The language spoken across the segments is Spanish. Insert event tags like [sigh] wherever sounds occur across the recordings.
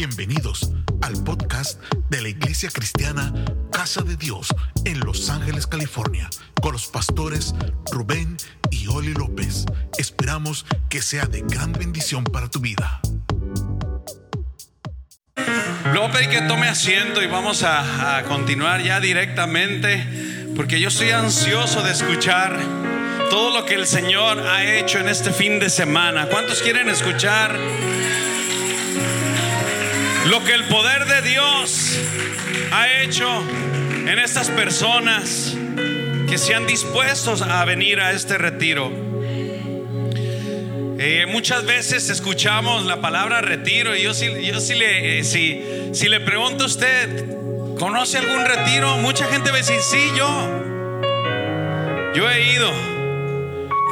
Bienvenidos al podcast de la Iglesia Cristiana Casa de Dios en Los Ángeles, California, con los pastores Rubén y Oli López. Esperamos que sea de gran bendición para tu vida. Luego pedí que tome asiento y vamos a, a continuar ya directamente, porque yo estoy ansioso de escuchar todo lo que el Señor ha hecho en este fin de semana. ¿Cuántos quieren escuchar lo que el poder de Dios ha hecho en estas personas que se han dispuesto a venir a este retiro? Eh, muchas veces escuchamos la palabra retiro y yo sí, yo sí le, eh, si, si le pregunto a usted, ¿conoce algún retiro? Mucha gente va a decir, sí, yo. Yo he ido.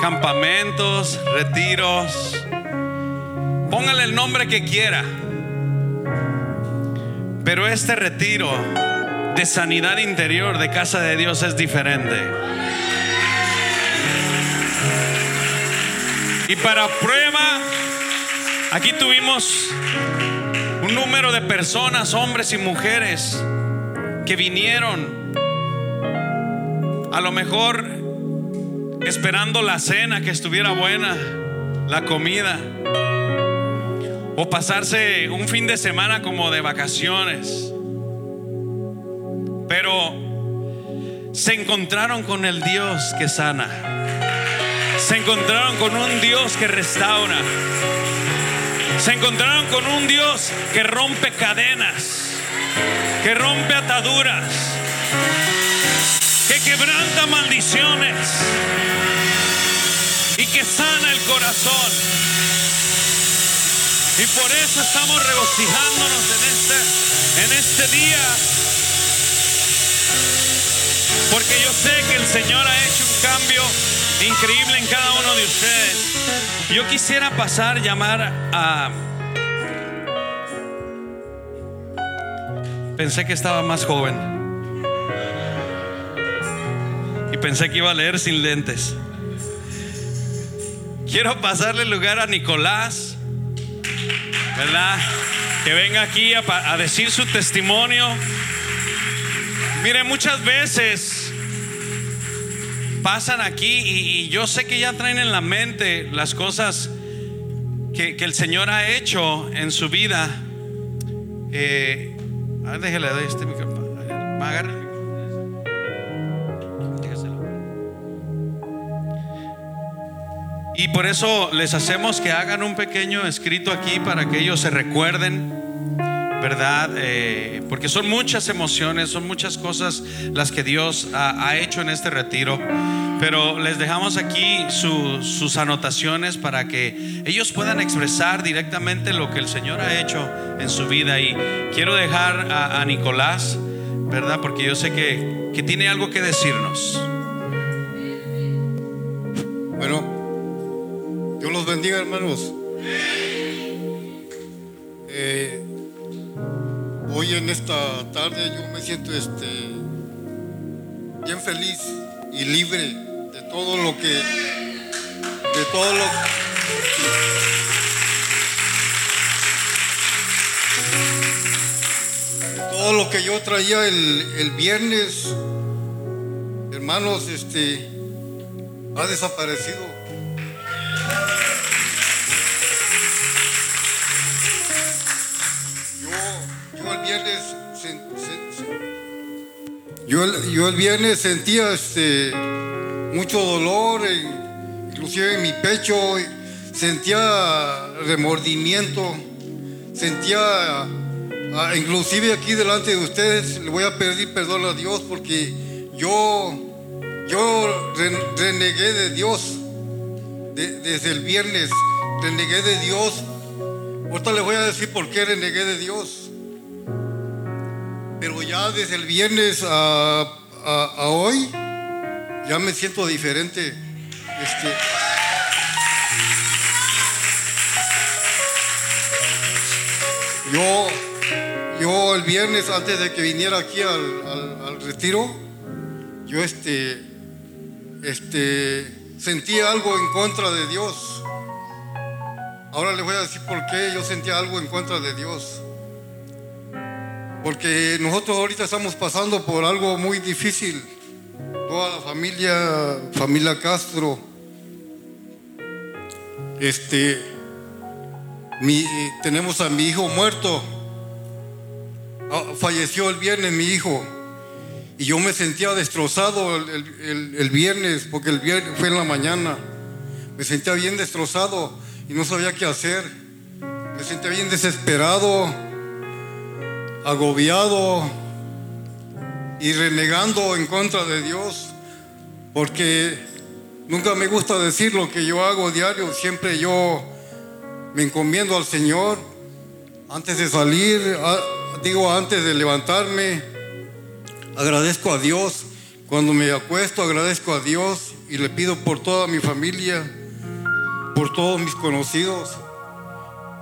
Campamentos, retiros. Póngale el nombre que quiera. Pero este retiro de sanidad interior de casa de Dios es diferente. Y para prueba, aquí tuvimos un número de personas, hombres y mujeres, que vinieron a lo mejor esperando la cena que estuviera buena, la comida, o pasarse un fin de semana como de vacaciones. Pero se encontraron con el Dios que sana. Se encontraron con un Dios que restaura. Se encontraron con un Dios que rompe cadenas, que rompe ataduras, que quebranta maldiciones y que sana el corazón. Y por eso estamos regocijándonos en este, en este día. Porque yo sé que el Señor ha hecho un cambio increíble en cada uno de ustedes. Yo quisiera pasar, llamar a... Pensé que estaba más joven. Y pensé que iba a leer sin lentes. Quiero pasarle lugar a Nicolás, ¿verdad? Que venga aquí a, decir su testimonio. Mire, muchas veces pasan aquí y, yo sé que ya traen en la mente las cosas que, el Señor ha hecho en su vida. Eh, a déjale este micrófono. Y por eso les hacemos que hagan un pequeño escrito aquí para que ellos se recuerden, ¿verdad? Eh, porque son muchas emociones, son muchas cosas las que Dios ha, hecho en este retiro. Pero les dejamos aquí su, sus anotaciones para que ellos puedan expresar directamente lo que el Señor ha hecho en su vida. Y quiero dejar a, a Nicolás, ¿verdad? Porque yo sé que, que tiene algo que decirnos. Bueno, Dios los bendiga, hermanos. Eh, hoy en esta tarde yo me siento este, bien feliz y libre de todo lo que, de todo lo de todo lo que yo traía el, el viernes, hermanos, este, ha desaparecido. El viernes sen- sen- yo, el- viernes sentía este, mucho dolor, en- inclusive en mi pecho, sentía remordimiento, sentía, ah, inclusive aquí delante de ustedes, le voy a pedir perdón a Dios porque yo, yo ren- renegué de Dios de- desde el viernes, renegué de Dios. Ahorita les voy a decir por qué renegué de Dios. Pero ya desde el viernes a, hoy, ya me siento diferente. Este, yo, yo el viernes, antes de que viniera aquí al, al- al retiro, yo este, este, sentía algo en contra de Dios. Ahora les voy a decir por qué yo sentía algo en contra de Dios. Porque nosotros ahorita estamos pasando por algo muy difícil. Toda la familia, familia Castro, este, mi, tenemos a mi hijo muerto. Ah, falleció el viernes mi hijo. Y yo me sentía destrozado el, el, viernes, porque el viernes fue en la mañana. Me sentía bien destrozado y no sabía qué hacer. Me sentía bien desesperado, agobiado y renegando en contra de Dios. Porque nunca me gusta decir lo que yo hago diario. Siempre yo me encomiendo al Señor antes de salir, digo antes de levantarme Agradezco a Dios. Cuando me acuesto, agradezco a Dios y le pido por toda mi familia, por todos mis conocidos.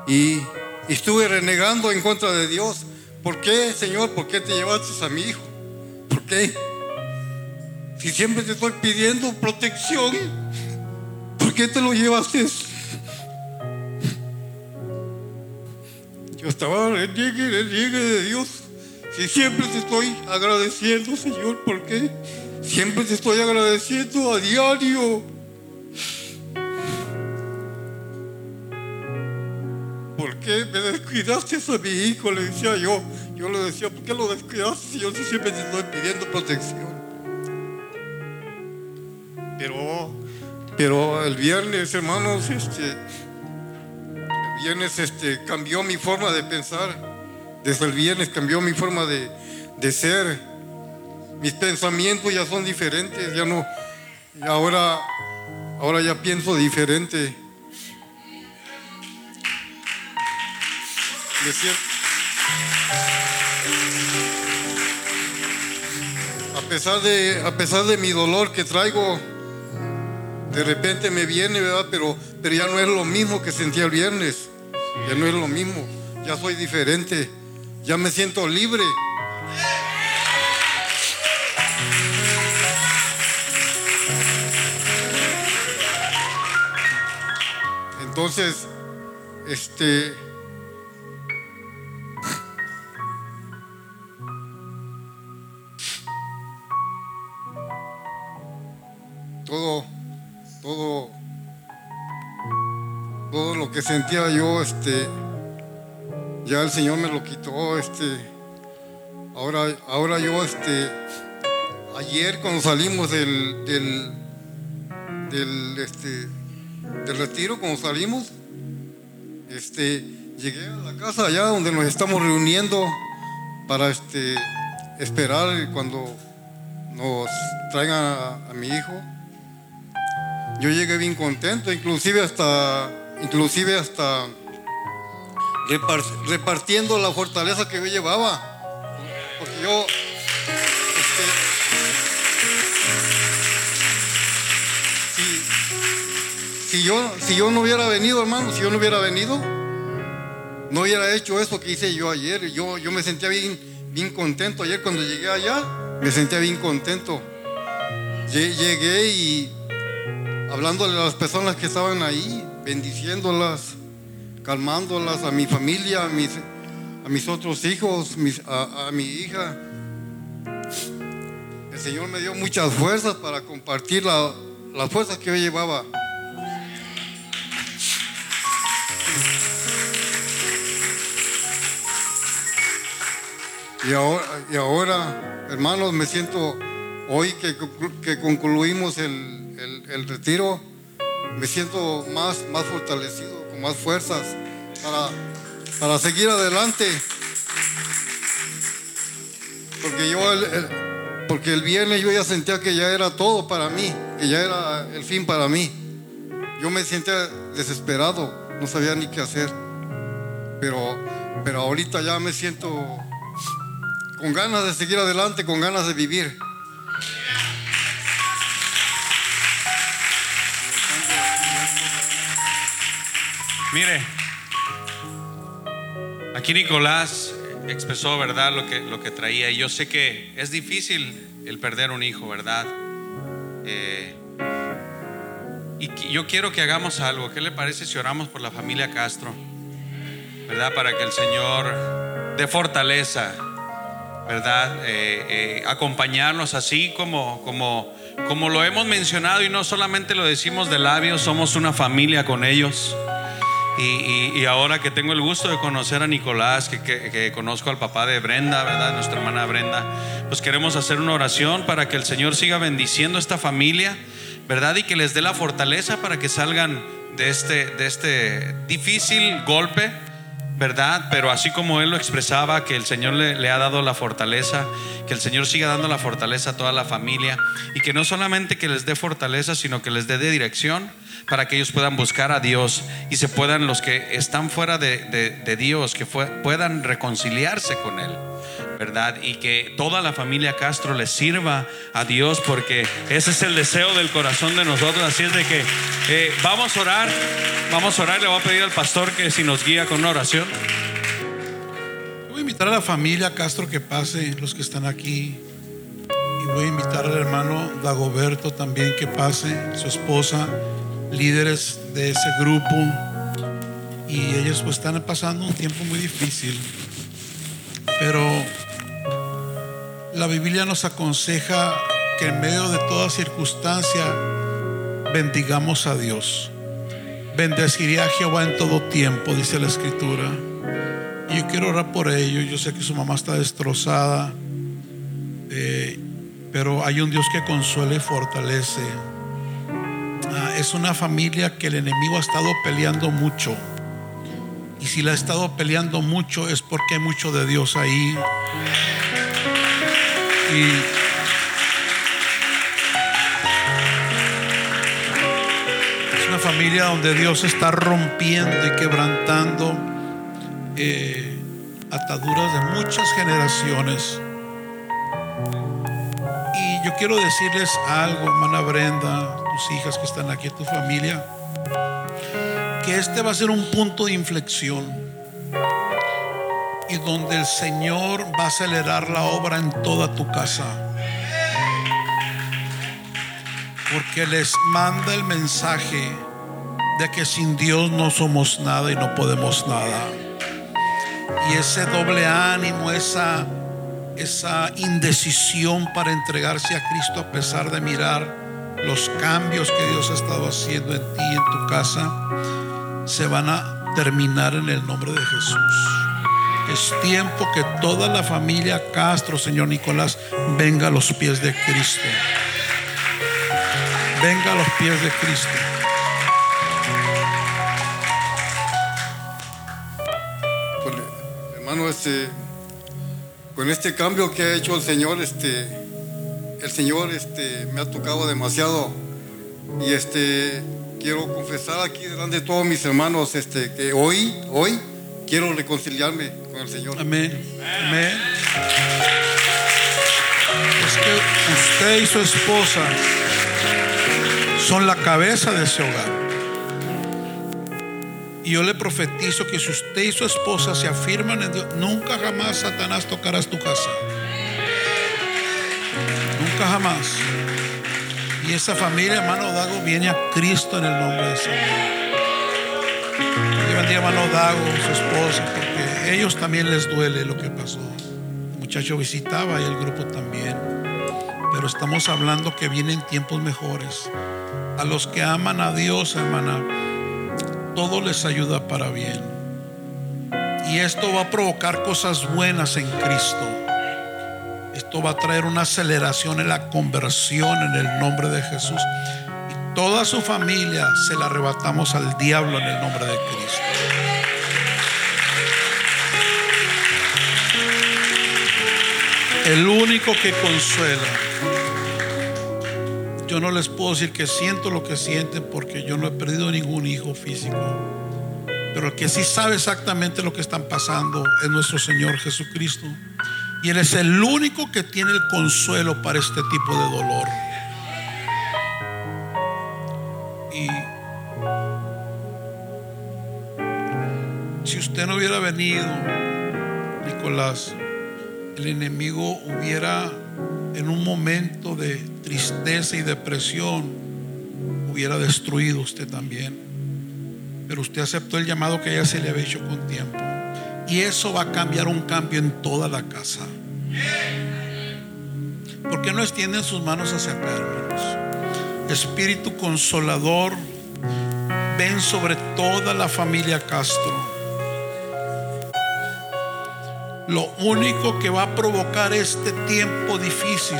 Y, estuve renegando en contra de Dios. ¿Por qué, Señor? ¿Por qué te llevaste a mi hijo? ¿Por qué? Si siempre te estoy pidiendo protección, ¿por qué te lo llevaste? Yo estaba en el llegue, el llegue de Dios. Si siempre te estoy agradeciendo, Señor, ¿por qué? Siempre te estoy agradeciendo a diario. ¿Por qué me descuidaste a mi hijo? Le decía yo. Yo le decía, ¿por qué lo descuidaste si yo siempre te estoy pidiendo protección? Pero, pero el viernes, hermanos, este, el viernes este, cambió mi forma de pensar. Desde el viernes cambió mi forma de, ser. Mis pensamientos ya son diferentes. Ya no. Ahora, ahora ya pienso diferente. A pesar de, a pesar de mi dolor que traigo, de repente me viene, ¿verdad? Pero, pero ya no es lo mismo que sentía el viernes. Ya no es lo mismo. Ya soy diferente ya me siento libre. Entonces, este, que sentía yo, este, ya el Señor me lo quitó, este, ahora, ahora yo, este, ayer cuando salimos del, del, del, este, del retiro, cuando salimos, este, llegué a la casa allá donde nos estamos reuniendo para, este, esperar cuando nos traigan a, a mi hijo. Yo llegué bien contento, inclusive hasta, inclusive hasta repartiendo la fortaleza que yo llevaba. Porque yo, este, si, yo, si yo no hubiera venido, hermano, si yo no hubiera venido, no hubiera hecho eso que hice yo ayer. Yo, yo me sentía bien, bien contento ayer cuando llegué allá, me sentía bien contento. Llegué y hablándole a las personas que estaban ahí, bendiciéndolas calmándolas a mi familia, a mis, a mis otros hijos, a, mi hija. El Señor me dio muchas fuerzas para compartir las fuerzas que yo llevaba. Y ahora, y ahora, hermanos, me siento hoy que, que concluimos el, el, retiro, me siento más, más fortalecido más fuerzas para, para seguir adelante. Porque yo, el, porque el viernes yo ya sentía que ya era todo para mí, que ya era el fin para mí. Yo me sentía desesperado, no sabía ni qué hacer. Pero, pero ahorita ya me siento con ganas de seguir adelante, con ganas de vivir. Mire, aquí Nicolás expresó, ¿verdad?, lo que, lo que traía. Y yo sé que es difícil el perder un hijo, ¿verdad? Eh, y yo quiero que hagamos algo. ¿Qué le parece si oramos por la familia Castro? ¿Verdad? Para que el Señor dé fortaleza ¿verdad? Eh, eh, acompañarnos así como, como, como lo hemos mencionado y no solamente lo decimos de labios, somos una familia con ellos. Y, ahora que tengo el gusto de conocer a Nicolás, que, conozco al papá de Brenda, ¿verdad? Nuestra hermana Brenda, pues queremos hacer una oración para que el Señor siga bendiciendo a esta familia, ¿verdad? Y que les dé la fortaleza para que salgan de este, de este difícil golpe, ¿verdad? Pero así como él lo expresaba, que el Señor le, ha dado la fortaleza, que el Señor siga dando la fortaleza a toda la familia y que no solamente que les dé fortaleza, sino que les dé de dirección para que ellos puedan buscar a Dios y se puedan, los que están fuera de, Dios, que puedan reconciliarse con Él. ¿Verdad? Y que toda la familia Castro le sirva a Dios porque ese es el deseo del corazón de nosotros. Así es de que eh, vamos a orar, vamos a orar. Le voy a pedir al pastor que si nos guía con una oración. Voy a invitar a la familia Castro que pase, los que están aquí. Y voy a invitar al hermano Dagoberto también que pase, su esposa líderes de ese grupo y ellos pues están pasando un tiempo muy difícil. Pero la Biblia nos aconseja que en medio de toda circunstancia bendigamos a Dios. Bendeciré a Jehová en todo tiempo, dice la escritura. Y yo quiero orar por ellos. Yo sé que su mamá está destrozada, eh, pero hay un Dios que consuela y fortalece es una familia que el enemigo ha estado peleando mucho. Y si la ha estado peleando mucho es porque hay mucho de Dios ahí. Y es una familia donde Dios está rompiendo y quebrantando eh, ataduras de muchas generaciones. Y yo quiero decirles algo, hermana Brenda, hijas que están aquí, tu familia, que este va a ser un punto de inflexión y donde el Señor va a acelerar la obra en toda tu casa. Porque les manda el mensaje de que sin Dios no somos nada y no podemos nada. Y ese doble ánimo, esa, esa indecisión para entregarse a Cristo a pesar de mirar los cambios que Dios ha estado haciendo en ti y en tu casa se van a terminar en el nombre de Jesús. Es tiempo que toda la familia Castro, Señor Nicolás, venga a los pies de Cristo. Venga a los pies de Cristo. hermano, este, con este cambio que ha hecho el Señor, este, el Señor este, me ha tocado demasiado y este, quiero confesar aquí delante de todos mis hermanos este, que hoy, hoy quiero reconciliarme con el Señor. Amén. Amén. Es que usted y su esposa son la cabeza de ese hogar. Y yo le profetizo que si usted y su esposa se afirman en Dios, nunca jamás Satanás tocarás tu casa jamás. Y esa familia, hermano Dago, viene a Cristo en el nombre de Señor. Y bendiga hermano Dago, su esposa, porque a ellos también les duele lo que pasó. El muchacho visitaba y el grupo también. Pero estamos hablando que vienen tiempos mejores. A los que aman a Dios, hermana, todo les ayuda para bien. Y esto va a provocar cosas buenas en Cristo. Esto va a traer una aceleración en la conversión en el nombre de Jesús. Toda su familia se la arrebatamos al diablo en el nombre de Cristo. El único que consuela. Yo no les puedo decir que siento lo que sienten porque yo no he perdido ningún hijo físico. Pero el que sí sabe exactamente lo que están pasando es nuestro Señor Jesucristo. Y Él es el único que tiene el consuelo para este tipo de dolor. Venido, Nicolás, el enemigo hubiera en un momento de tristeza y depresión, hubiera destruido usted también. Pero usted aceptó el llamado que ya se le había hecho con tiempo. Y eso va a cambiar un cambio en toda la casa. ¿Por qué no extienden sus manos hacia acá? Espíritu consolador, ven sobre toda la familia Castro. Lo único que va a provocar este tiempo difícil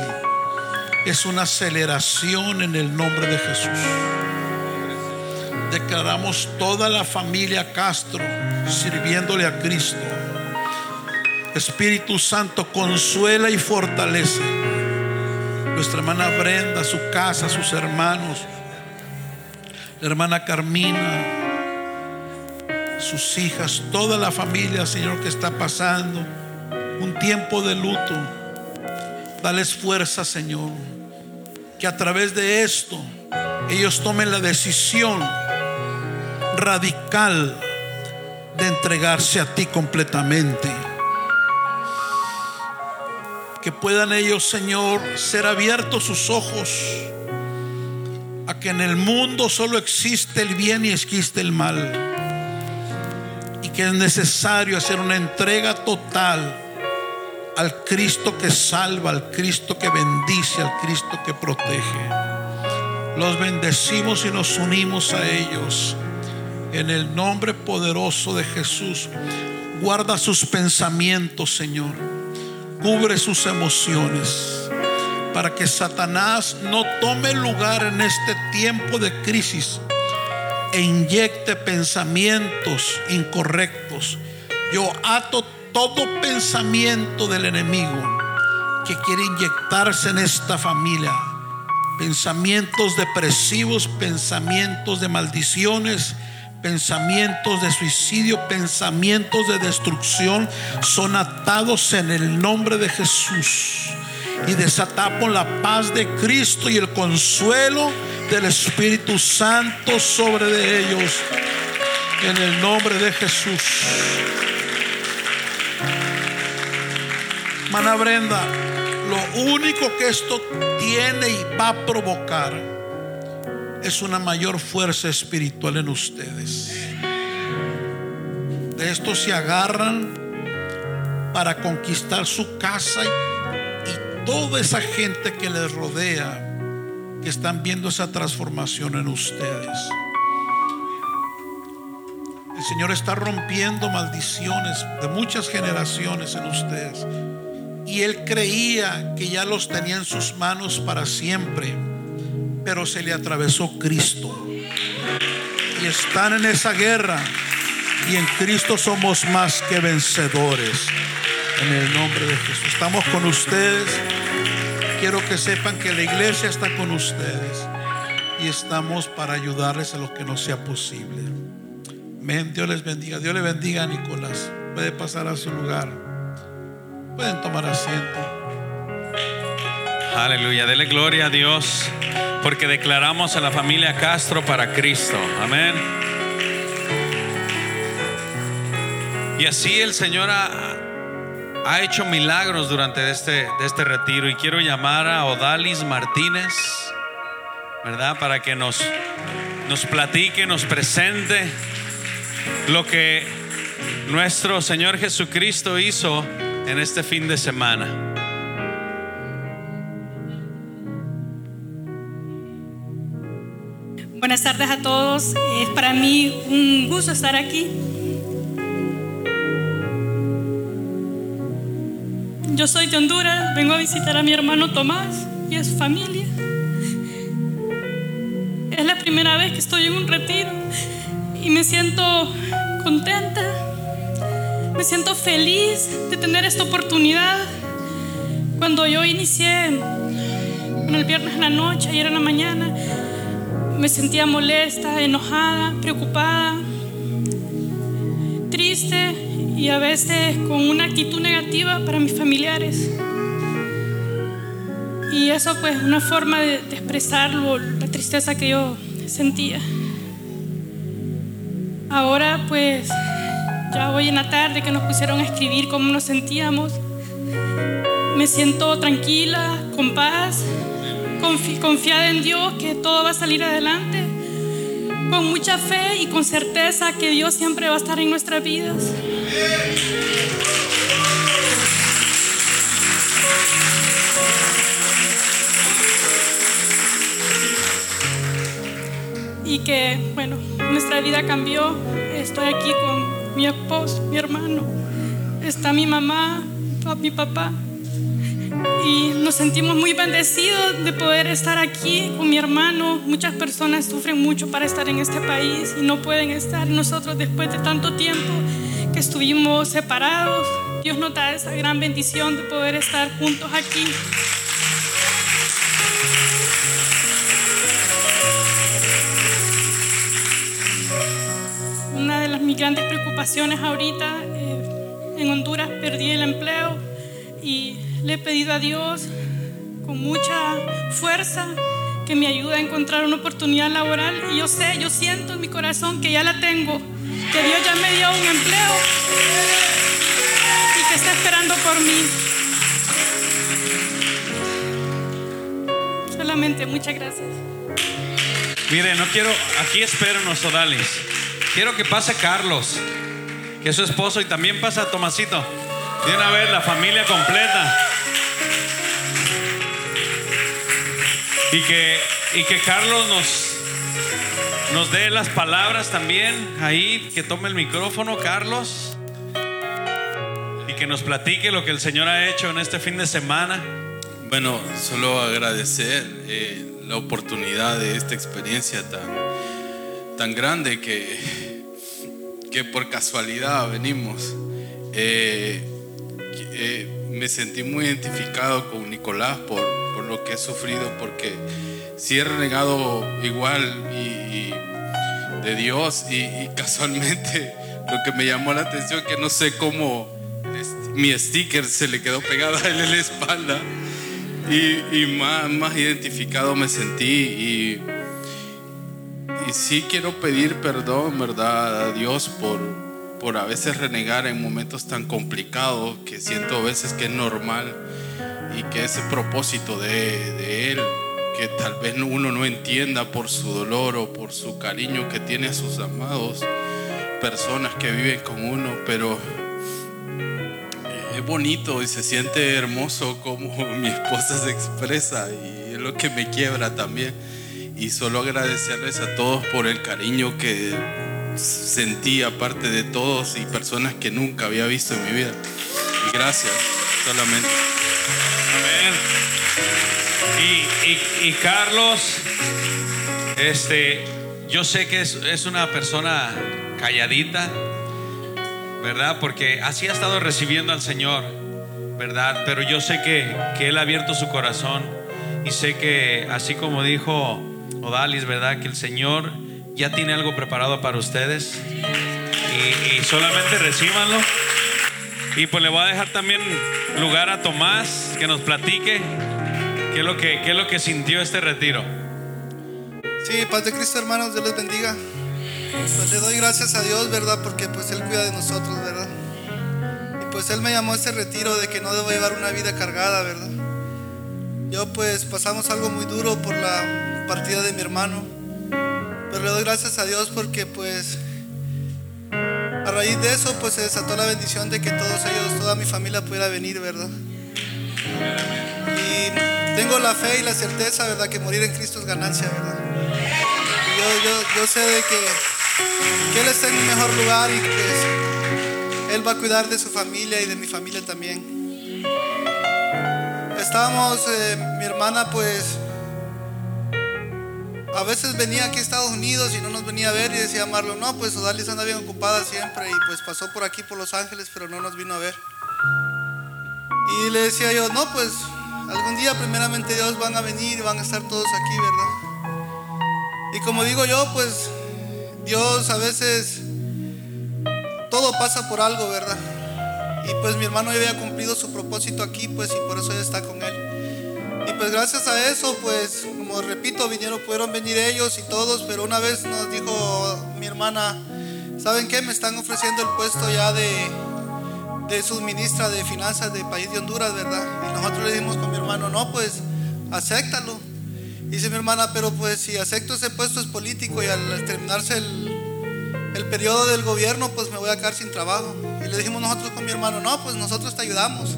es una aceleración en el nombre de Jesús. Declaramos toda la familia Castro sirviéndole a Cristo. Espíritu Santo consuela y fortalece. Nuestra hermana Brenda, su casa, sus hermanos, la hermana Carmina, sus hijas, toda la familia, Señor, que está pasando un tiempo de luto. Dales fuerza, Señor, que a través de esto ellos tomen la decisión radical de entregarse a ti completamente. Que puedan ellos, Señor, ser abiertos sus ojos a que en el mundo solo existe el bien y existe el mal. Que es necesario hacer una entrega total al Cristo que salva, al Cristo que bendice, al Cristo que protege. Los bendecimos y nos unimos a ellos. En el nombre poderoso de Jesús, guarda sus pensamientos, Señor. Cubre sus emociones para que Satanás no tome lugar en este tiempo de crisis e inyecte pensamientos incorrectos. Yo ato todo pensamiento del enemigo que quiere inyectarse en esta familia. Pensamientos depresivos, pensamientos de maldiciones, pensamientos de suicidio, pensamientos de destrucción son atados en el nombre de Jesús. Y desatamos la paz de Cristo y el consuelo del Espíritu Santo sobre de ellos. En el nombre de Jesús. Mana Brenda, lo único que esto tiene y va a provocar es una mayor fuerza espiritual en ustedes. De esto se agarran para conquistar su casa y, y toda esa gente que les rodea, que están viendo esa transformación en ustedes. El Señor está rompiendo maldiciones de muchas generaciones en ustedes. Y él creía que ya los tenía en sus manos para siempre, pero se le atravesó Cristo. Y están en esa guerra. Y en Cristo somos más que vencedores. En el nombre de Jesús. Estamos con ustedes. Quiero que sepan que la iglesia está con ustedes. Y estamos para ayudarles a lo que no sea posible. Amén. Dios les bendiga. Dios le bendiga a Nicolás. Puede pasar a su lugar. Pueden tomar asiento. Aleluya, dele gloria a Dios porque declaramos a la familia Castro para Cristo. Amén. Y así el Señor ha, ha hecho milagros durante este, este retiro y quiero llamar a Odalis Martínez, ¿verdad? Para que nos, nos platique, nos presente lo que nuestro Señor Jesucristo hizo en este fin de semana. Buenas tardes a todos. Es para mí un gusto estar aquí. Yo soy de Honduras, vengo a visitar a mi hermano Tomás y a su familia. Es la primera vez que estoy en un retiro y me siento contenta me siento feliz de tener esta oportunidad. Cuando yo inicié el viernes en la noche, ayer en la mañana, me sentía molesta, enojada, preocupada, triste y a veces con una actitud negativa para mis familiares. Y eso pues una forma de, de expresarlo, la tristeza que yo sentía. Ahora pues ya hoy en la tarde que nos pusieron a escribir cómo nos sentíamos, me siento tranquila, con paz, confiada en Dios que todo va a salir adelante, con mucha fe y con certeza que Dios siempre va a estar en nuestras vidas. Y que, bueno, nuestra vida cambió. Estoy aquí con mi esposo, mi hermano. Está mi mamá, mi papá. Y nos sentimos muy bendecidos de poder estar aquí con mi hermano. Muchas personas sufren mucho para estar en este país y no pueden estar. Nosotros después de tanto tiempo estuvimos separados, Dios nos da esa gran bendición de poder estar juntos aquí. Una de las mis grandes preocupaciones ahorita, eh, en Honduras perdí el empleo y le he pedido a Dios con mucha fuerza que me ayude a encontrar una oportunidad laboral. Y yo sé, yo siento en mi corazón que ya la tengo, que Dios ya me dio un empleo y que está esperando por mí. Solamente muchas gracias. Mire, no quiero, aquí espero los Odalis. Quiero que pase Carlos, que es su esposo, y también pasa Tomasito. De una vez la familia completa. Y que, y que Carlos nos, nos dé las palabras también ahí, que tome el micrófono, Carlos. Y que nos platique lo que el Señor ha hecho en este fin de semana. Bueno, solo agradecer eh, la oportunidad de esta experiencia tan, tan grande que, que por casualidad venimos. Eh, eh, me sentí muy identificado con Nicolás por, por lo que he sufrido, porque sí he renegado igual y, de Dios y, [laughs] casualmente lo que me llamó la atención que no sé cómo mi sticker se le quedó pegado [laughs] a él en la espalda y, más, más identificado me sentí y, sí quiero pedir perdón, ¿verdad? A Dios por, por a veces renegar en momentos tan complicados que siento a veces que es normal y que ese propósito de, de Él, que tal vez uno no entienda por su dolor o por su cariño que tiene a sus amados, personas que viven con uno, pero es bonito y se siente hermoso como [laughs] mi esposa se expresa y es lo que me quiebra también. Y solo agradecerles a todos por el cariño que sentí aparte de todos y personas que nunca había visto en mi vida. Y gracias, solamente. Amén. Y, Carlos, este, yo sé que es, es una persona calladita, ¿verdad? Porque así ha estado recibiendo al Señor, ¿verdad? Pero yo sé que, que Él ha abierto su corazón y sé que, así como dijo Odalis, ¿verdad? Que el Señor ya tiene algo preparado para ustedes y, y solamente recíbanlo. Y pues le voy a dejar también lugar a Tomás que nos platique qué es lo que, sintió este retiro. Sí, paz de Cristo, hermanos, Dios les bendiga. Pues le doy gracias a Dios, ¿verdad? Porque pues Él cuida de nosotros, ¿verdad? Y pues Él me llamó a ese retiro de que no debo llevar una vida cargada, ¿verdad? Yo pues pasamos algo muy duro por la partida de mi hermano. Pero le doy gracias a Dios porque pues a raíz de eso pues se desató la bendición de que todos ellos, toda mi familia pudiera venir, ¿verdad? Tengo la fe y la certeza, ¿verdad? Que morir en Cristo es ganancia, ¿verdad? Yo, yo, yo sé de que, que Él está en un mejor lugar y que Él va a cuidar de su familia y de mi familia también. Estábamos, eh, mi hermana pues a veces venía aquí a Estados Unidos y no nos venía a ver y decía Marlon, no, pues Odalis anda bien ocupada siempre y pues pasó por aquí por Los Ángeles pero no nos vino a ver. Y le decía yo, no, pues algún día primeramente Dios van a venir y van a estar todos aquí, ¿verdad? Y como digo yo, pues Dios a veces todo pasa por algo, ¿verdad? Y pues mi hermano ya había cumplido su propósito aquí, pues y por eso ella está con él. Y pues gracias a eso, pues como repito, vinieron, pudieron venir ellos y todos, pero una vez nos dijo mi hermana, ¿saben qué? Me están ofreciendo el puesto ya de, de subministra de finanzas del país de Honduras, ¿verdad? Y nosotros le dijimos con mi hermano, no, pues acéptalo. Dice mi hermana, pero pues si acepto ese puesto es político y al terminarse el, el periodo del gobierno, pues me voy a quedar sin trabajo. Y le dijimos nosotros con mi hermano, no, pues nosotros te ayudamos.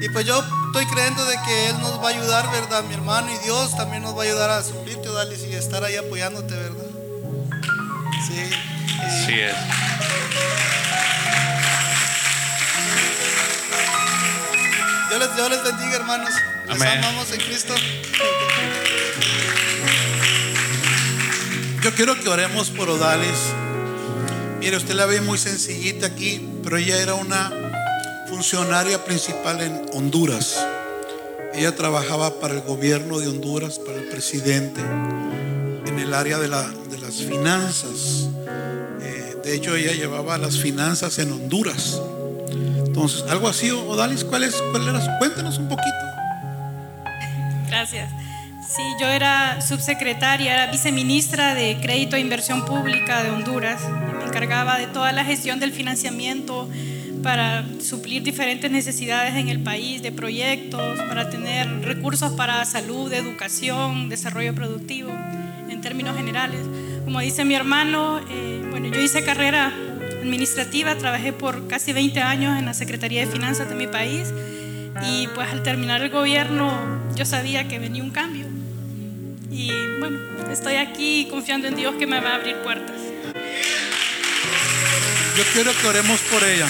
Y pues yo estoy creyendo de que Él nos va a ayudar, ¿verdad? Mi hermano y Dios también nos va a ayudar a suplirte, Dalis, y estar ahí apoyándote, ¿verdad? Sí. Así es. Dios les, Dios les bendiga, hermanos. Los Amén. amamos en Cristo. Yo quiero que oremos por Odalis. Mire, usted la ve muy sencillita aquí, pero ella era una funcionaria principal en Honduras. Ella trabajaba para el gobierno de Honduras, para el presidente, en el área de, la- de las finanzas. Eh, de hecho, ella llevaba las finanzas en Honduras. Entonces, algo así, Odalis, ¿cuál es? ¿Cuál era? su- Cuéntanos un poquito. Gracias. Sí, yo era subsecretaria, era viceministra de Crédito e Inversión Pública de Honduras. Me encargaba de toda la gestión del financiamiento para suplir diferentes necesidades en el país, de proyectos, para tener recursos para salud, educación, desarrollo productivo, en términos generales. Como dice mi hermano, eh, bueno, yo hice carrera administrativa, trabajé por casi 20 años en la Secretaría de Finanzas de mi país y pues al terminar el gobierno yo sabía que venía un cambio. Y bueno, estoy aquí confiando en Dios que me va a abrir puertas. Yo quiero que oremos por ella.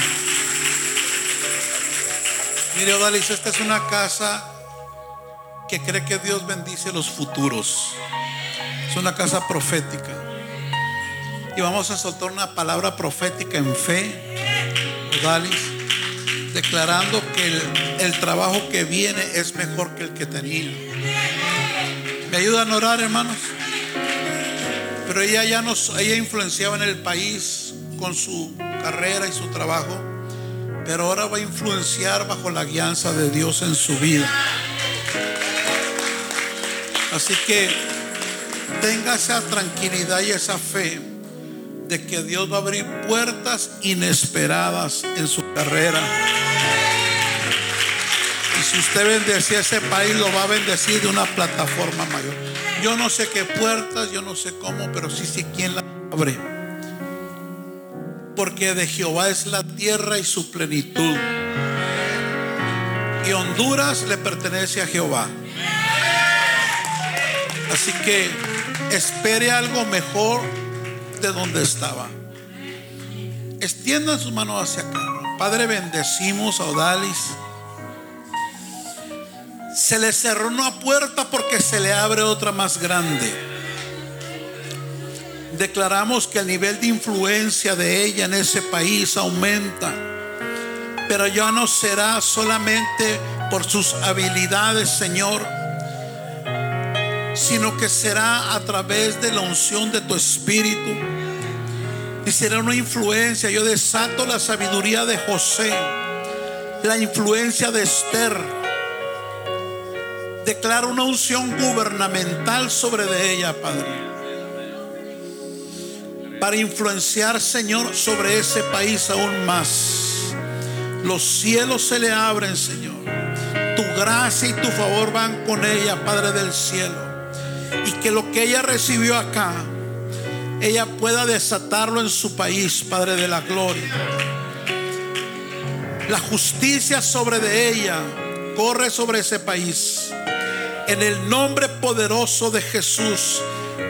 Mire, Odalis, esta es una casa que cree que Dios bendice los futuros. Es una casa profética. Y vamos a soltar una palabra profética en fe, Odalis, declarando que el, trabajo que viene es mejor que el que tenía. ¿Me ayudan a orar, hermanos? Pero ella ya nos, ella influenciaba en el país con su carrera y su trabajo, pero ahora va a influenciar bajo la guianza de Dios en su vida. Así que tenga esa tranquilidad y esa fe de que Dios va a abrir puertas inesperadas en su carrera. Y si usted bendecía ese país, lo va a bendecir de una plataforma mayor. Yo no sé qué puertas, yo no sé cómo, pero sí sé quién la abre. Porque de Jehová es la tierra y su plenitud. Y Honduras le pertenece a Jehová. Así que espere algo mejor de donde estaba. Extiendan sus manos hacia acá. Padre, bendecimos a Odalis. Se le cerró una puerta porque se le abre otra más grande. Declaramos que el nivel de influencia de ella en ese país aumenta. Pero ya no será solamente por sus habilidades, Señor, sino que será a través de la unción de tu Espíritu. Y será una influencia. Yo desato la sabiduría de José, la influencia de Esther. Declaro una unción gubernamental sobre de ella, Padre. Para influenciar, Señor, sobre ese país aún más. Los cielos se le abren, Señor. Tu gracia y tu favor van con ella, Padre del cielo. Y que lo que ella recibió acá, ella pueda desatarlo en su país, Padre de la gloria. La justicia sobre de ella corre sobre ese país. En el nombre poderoso de Jesús,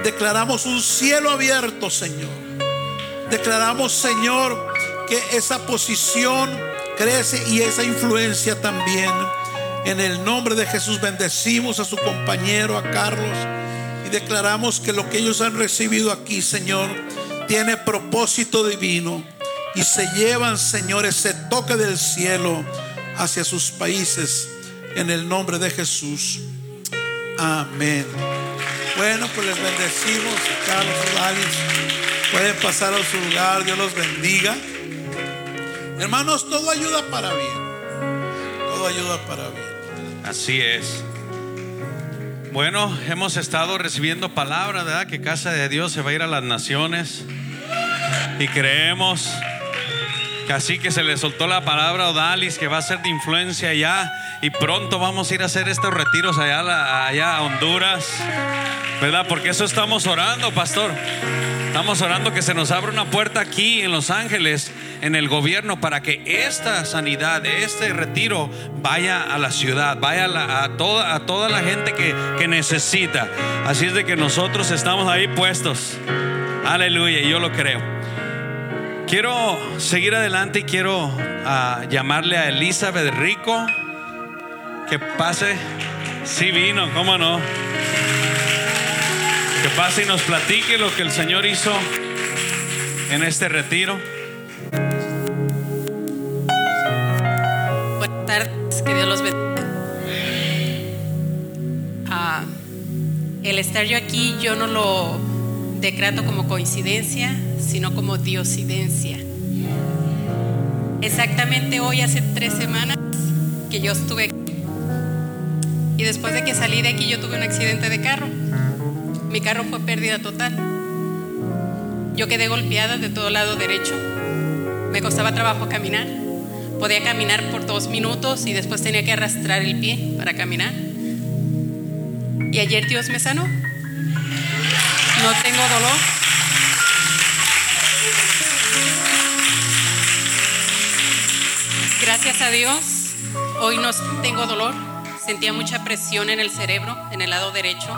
declaramos un cielo abierto, Señor. Declaramos, Señor, que esa posición crece y esa influencia también. En el nombre de Jesús bendecimos a su compañero, a Carlos, y declaramos que lo que ellos han recibido aquí, Señor, tiene propósito divino y se llevan, Señor, ese toque del cielo hacia sus países. En el nombre de Jesús. Amén. Bueno, pues les bendecimos, Carlos Odalis. Pueden pasar a su lugar, Dios los bendiga. Hermanos, todo ayuda para bien. Todo ayuda para bien. Así es. Bueno, hemos estado recibiendo palabra, ¿verdad? Que casa de Dios se va a ir a las naciones. Y creemos así que se le soltó la palabra a Odalis, que va a ser de influencia allá. Y pronto vamos a ir a hacer estos retiros allá, allá a Honduras. ¿Verdad? Porque eso estamos orando, pastor. Estamos orando que se nos abra una puerta aquí en Los Ángeles, en el gobierno, para que esta sanidad, este retiro, vaya a la ciudad, vaya a toda, a toda la gente que, que necesita. Así es de que nosotros estamos ahí puestos. Aleluya, yo lo creo. Quiero seguir adelante y quiero ah, llamarle a Elizabeth Rico que pase. Sí vino, cómo no. Que pase y nos platique lo que el Señor hizo en este retiro. Buenas tardes, que Dios los bendiga. Ah, el estar yo aquí, yo no lo decreto como coincidencia, sino como diosidencia. Exactamente hoy, hace tres semanas, que yo estuve aquí. Y después de que salí de aquí, yo tuve un accidente de carro. Mi carro fue pérdida total. Yo quedé golpeada de todo lado derecho. Me costaba trabajo caminar. Podía caminar por dos minutos y después tenía que arrastrar el pie para caminar. Y ayer Dios me sanó. No tengo dolor. Gracias a Dios, hoy no tengo dolor. Sentía mucha presión en el cerebro, en el lado derecho.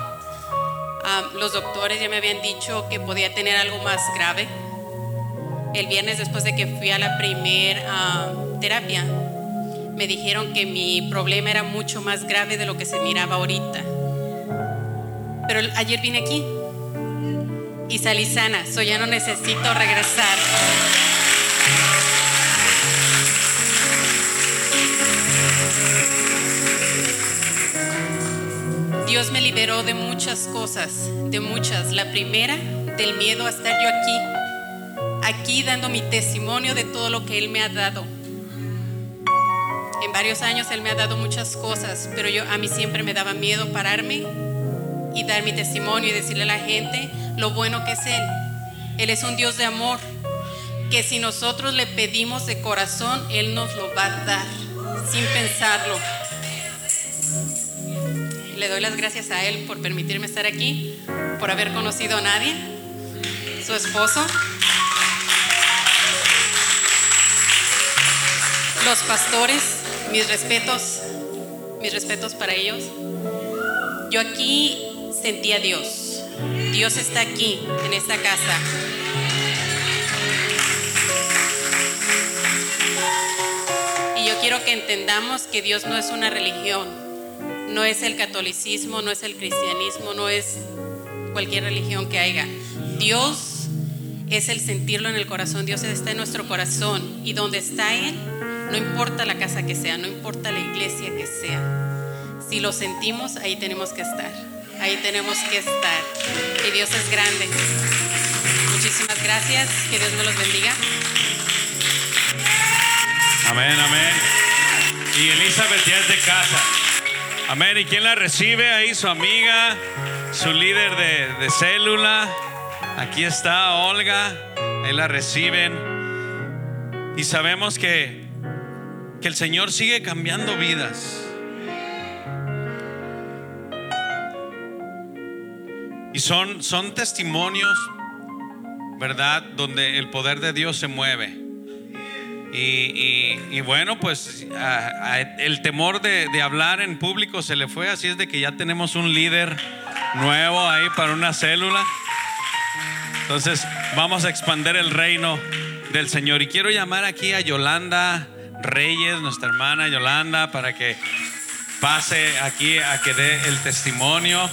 Ah, los doctores ya me habían dicho que podía tener algo más grave. El viernes después de que fui a la primer ah, terapia, me dijeron que mi problema era mucho más grave de lo que se miraba ahorita. Pero ayer vine aquí y salí sana, so ya no necesito regresar. Dios me liberó de muchas cosas, de muchas. La primera, del miedo a estar yo aquí, aquí dando mi testimonio de todo lo que Él me ha dado. En varios años Él me ha dado muchas cosas, pero yo a mí siempre me daba miedo pararme y dar mi testimonio y decirle a la gente lo bueno que es Él. Él es un Dios de amor, que si nosotros le pedimos de corazón, Él nos lo va a dar, sin pensarlo. Le doy las gracias a Él por permitirme estar aquí, por haber conocido a Nadia, su esposo, los pastores, mis respetos, mis respetos para ellos. Yo aquí sentí a Dios. Dios está aquí, en esta casa. Y yo quiero que entendamos que Dios no es una religión, no es el catolicismo, no es el cristianismo, no es cualquier religión que haya. Dios es el sentirlo en el corazón, Dios está en nuestro corazón y donde está Él, no importa la casa que sea, no importa la iglesia que sea, si lo sentimos, ahí tenemos que estar, ahí tenemos que estar. Y Dios es grande. Muchísimas gracias, que Dios me los bendiga. Amén, amén. Y Elizabeth ya es de casa. Amén. ¿Y quién la recibe ahí? Su amiga, su líder de, de célula. Aquí está Olga. Ahí la reciben. Y sabemos que, que el Señor sigue cambiando vidas. Son, son testimonios, ¿verdad? Donde el poder de Dios se mueve. Y, y- bueno, pues el temor de, de hablar en público se le fue, así es de que ya tenemos un líder nuevo ahí para una célula. Entonces vamos a expandir el reino del Señor. Y quiero llamar aquí a Yolanda Reyes, nuestra hermana Yolanda, para que pase aquí a que dé el testimonio.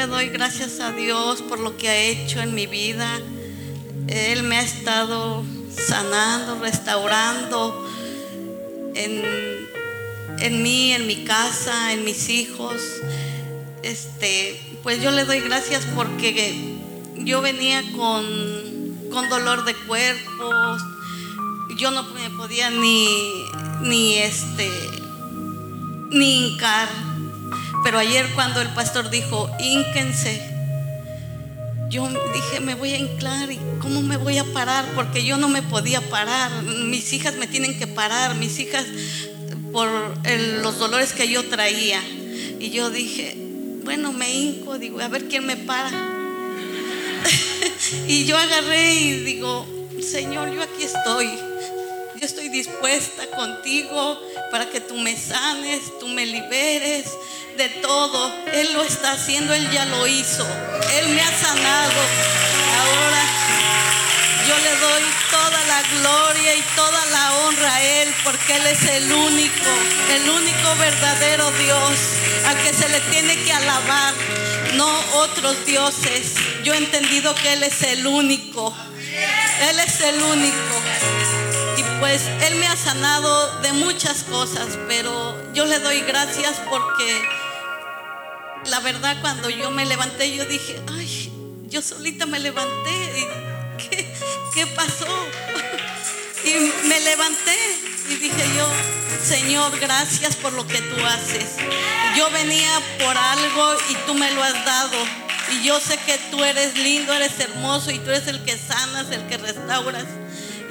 Le doy gracias a Dios por lo que ha hecho en mi vida. Él me ha estado sanando, restaurando en, en mí, en mi casa, en mis hijos. Este, pues yo le doy gracias porque yo venía con, con dolor de cuerpo. Yo no me podía ni, ni este, ni hincar. Pero ayer cuando el pastor dijo, hínquense, yo dije, me voy a hinclar y cómo me voy a parar, porque yo no me podía parar. Mis hijas me tienen que parar, mis hijas por los dolores que yo traía. Y yo dije, bueno, me hinco, digo, a ver quién me para. [laughs] y yo agarré y digo, Señor, yo aquí estoy. Yo estoy dispuesta contigo para que tú me sanes, tú me liberes de todo. Él lo está haciendo, Él ya lo hizo. Él me ha sanado. Ahora yo le doy toda la gloria y toda la honra a Él porque Él es el único, el único verdadero Dios al que se le tiene que alabar, no otros dioses. Yo he entendido que Él es el único. Él es el único. Y pues Él me ha sanado de muchas cosas, pero yo le doy gracias porque la verdad cuando yo me levanté yo dije, ay, yo solita me levanté. ¿qué, ¿Qué pasó? [laughs] Y me levanté y dije yo, Señor, gracias por lo que tú haces. Yo venía por algo y tú me lo has dado. Y yo sé que tú eres lindo, eres hermoso y tú eres el que sanas, el que restauras.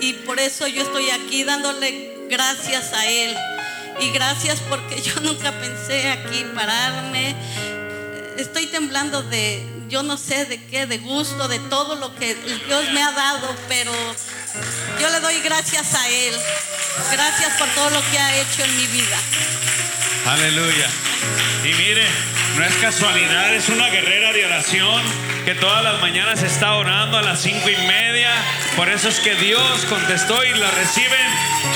Y por eso yo estoy aquí dándole gracias a Él. Y gracias porque [laughs] yo nunca pensé aquí pararme. Estoy temblando de, yo no sé de qué, de gusto, de todo lo que Dios me ha dado, pero yo le doy gracias a Él. Gracias por todo lo que ha hecho en mi vida. Aleluya. Y mire, no es casualidad, es una guerrera de oración que todas las mañanas está orando a las cinco y media. Por eso es que Dios contestó y la reciben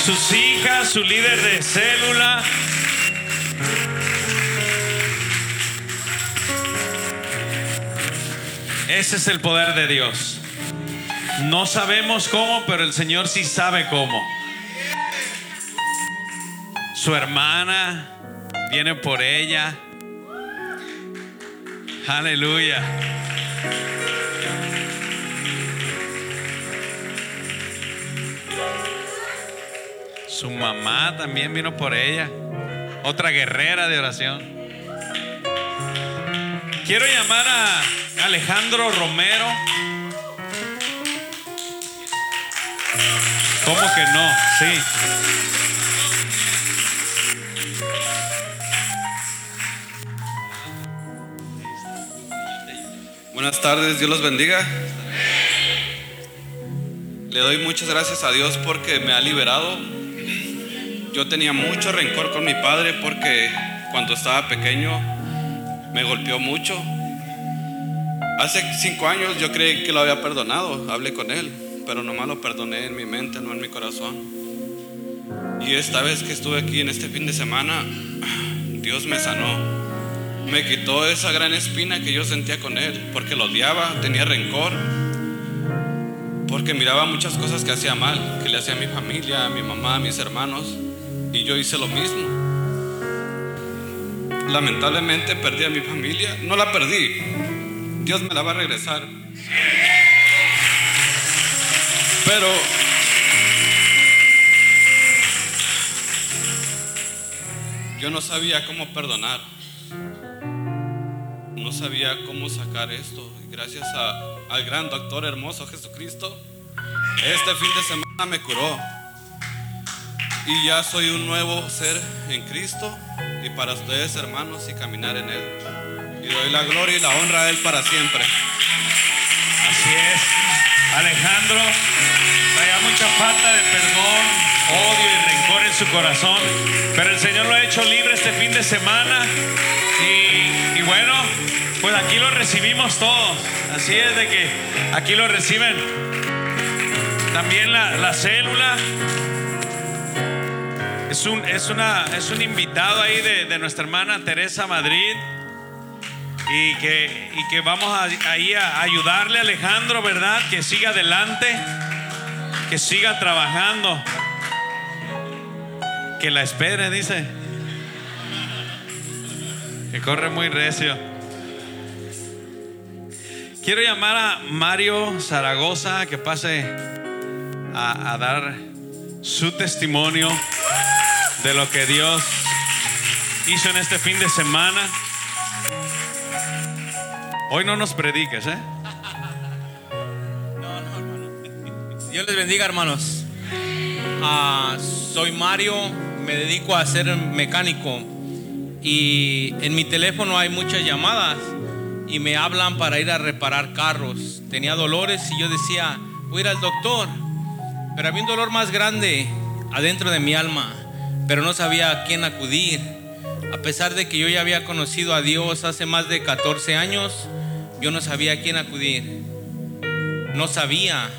sus hijas, su líder de célula. Ese es el poder de Dios. No sabemos cómo, pero el Señor sí sabe cómo. Su hermana viene por ella. Aleluya. Su mamá también vino por ella. Otra guerrera de oración. Quiero llamar a Alejandro Romero. ¿Cómo que no? Sí. Buenas tardes, Dios los bendiga. Le doy muchas gracias a Dios porque me ha liberado. Yo tenía mucho rencor con mi padre porque cuando estaba pequeño me golpeó mucho. Hace cinco años yo creí que lo había perdonado, hablé con él, pero nomás lo perdoné en mi mente, no en mi corazón. Y esta vez que estuve aquí en este fin de semana, Dios me sanó me quitó esa gran espina que yo sentía con él, porque lo odiaba, tenía rencor, porque miraba muchas cosas que hacía mal, que le hacía a mi familia, a mi mamá, a mis hermanos, y yo hice lo mismo. Lamentablemente perdí a mi familia, no la perdí, Dios me la va a regresar. Pero yo no sabía cómo perdonar no sabía cómo sacar esto. Y gracias al gran doctor hermoso Jesucristo, este fin de semana me curó. Y ya soy un nuevo ser en Cristo y para ustedes hermanos y caminar en Él. Y doy la gloria y la honra a Él para siempre. Así es. Alejandro traía mucha falta de perdón, odio y rencor en su corazón. Pero el Señor lo ha hecho libre este fin de semana. Y, y bueno, pues aquí lo recibimos todos. Así es de que aquí lo reciben. También la, la célula. Es un, es, una, es un invitado ahí de, de nuestra hermana Teresa Madrid y que, y que vamos a, ahí a ayudarle a Alejandro, ¿verdad? Que siga adelante, que siga trabajando, que la espere, dice, que corre muy recio. Quiero llamar a Mario Zaragoza que pase a, a dar su testimonio de lo que Dios hizo en este fin de semana. Hoy no nos prediques, ¿eh? Dios les bendiga, hermanos. Ah, soy Mario, me dedico a ser mecánico y en mi teléfono hay muchas llamadas y me hablan para ir a reparar carros. Tenía dolores y yo decía, voy a ir al doctor. Pero había un dolor más grande adentro de mi alma, pero no sabía a quién acudir. A pesar de que yo ya había conocido a Dios hace más de 14 años, yo no sabía a quién acudir. No sabía.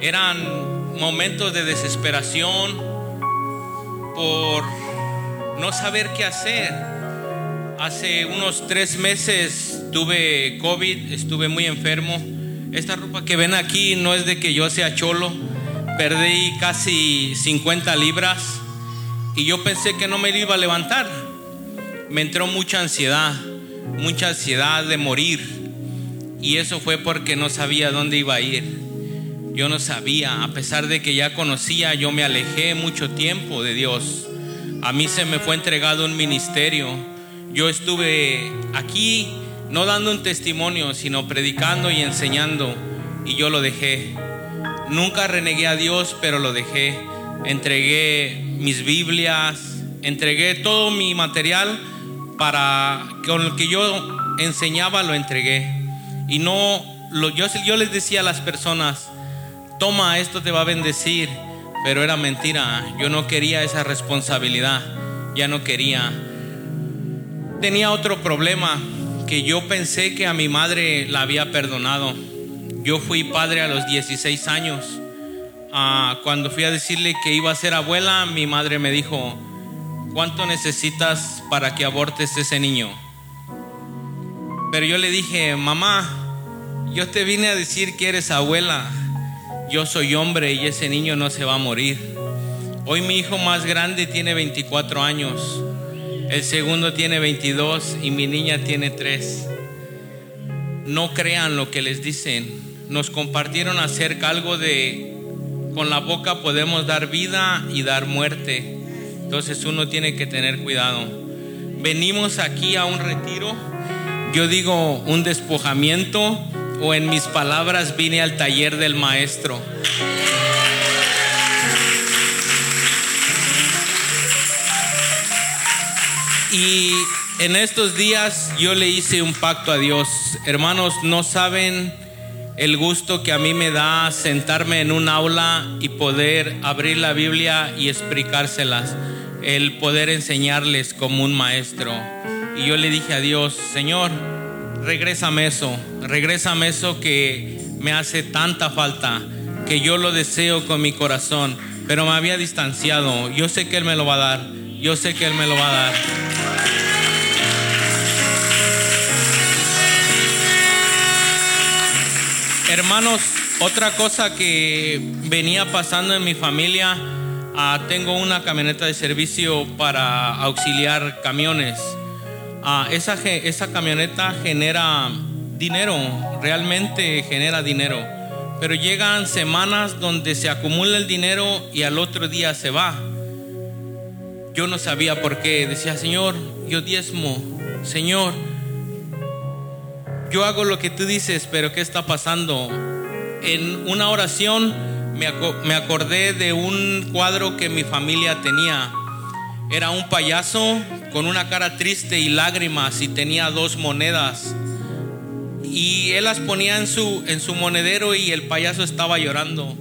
Eran momentos de desesperación por no saber qué hacer. Hace unos tres meses tuve COVID, estuve muy enfermo. Esta ropa que ven aquí no es de que yo sea cholo. Perdí casi 50 libras y yo pensé que no me iba a levantar. Me entró mucha ansiedad, mucha ansiedad de morir. Y eso fue porque no sabía dónde iba a ir. Yo no sabía, a pesar de que ya conocía, yo me alejé mucho tiempo de Dios. A mí se me fue entregado un ministerio. Yo estuve aquí no dando un testimonio, sino predicando y enseñando. Y yo lo dejé. Nunca renegué a Dios, pero lo dejé. Entregué mis Biblias, entregué todo mi material para con el que yo enseñaba lo entregué. Y no lo, yo, yo les decía a las personas, toma, esto te va a bendecir pero era mentira. Yo no quería esa responsabilidad. Ya no quería. Tenía otro problema que yo pensé que a mi madre la había perdonado. Yo fui padre a los 16 años. Ah, cuando fui a decirle que iba a ser abuela, mi madre me dijo, ¿cuánto necesitas para que abortes ese niño? Pero yo le dije, mamá, yo te vine a decir que eres abuela yo soy hombre y ese niño no se va a morir. Hoy mi hijo más grande tiene 24 años, el segundo tiene 22 y mi niña tiene 3. No crean lo que les dicen. Nos compartieron acerca algo de con la boca podemos dar vida y dar muerte. Entonces uno tiene que tener cuidado. Venimos aquí a un retiro, yo digo un despojamiento o en mis palabras vine al taller del maestro. Y en estos días yo le hice un pacto a Dios. Hermanos, no saben el gusto que a mí me da sentarme en un aula y poder abrir la Biblia y explicárselas. El poder enseñarles como un maestro. Y yo le dije a Dios, Señor, regrésame eso, regrésame eso que me hace tanta falta, que yo lo deseo con mi corazón, pero me había distanciado. Yo sé que Él me lo va a dar, yo sé que Él me lo va a dar. Hermanos, otra cosa que venía pasando en mi familia, ah, tengo una camioneta de servicio para auxiliar camiones Ah, esa, esa camioneta genera dinero, realmente genera dinero. Pero llegan semanas donde se acumula el dinero y al otro día se va. Yo no sabía por qué. Decía, Señor, yo diezmo. Señor, yo hago lo que tú dices, pero ¿qué está pasando? En una oración me acordé de un cuadro que mi familia tenía era un payaso con una cara triste y lágrimas y tenía dos monedas. Y él las ponía en su, en su monedero y el payaso estaba llorando.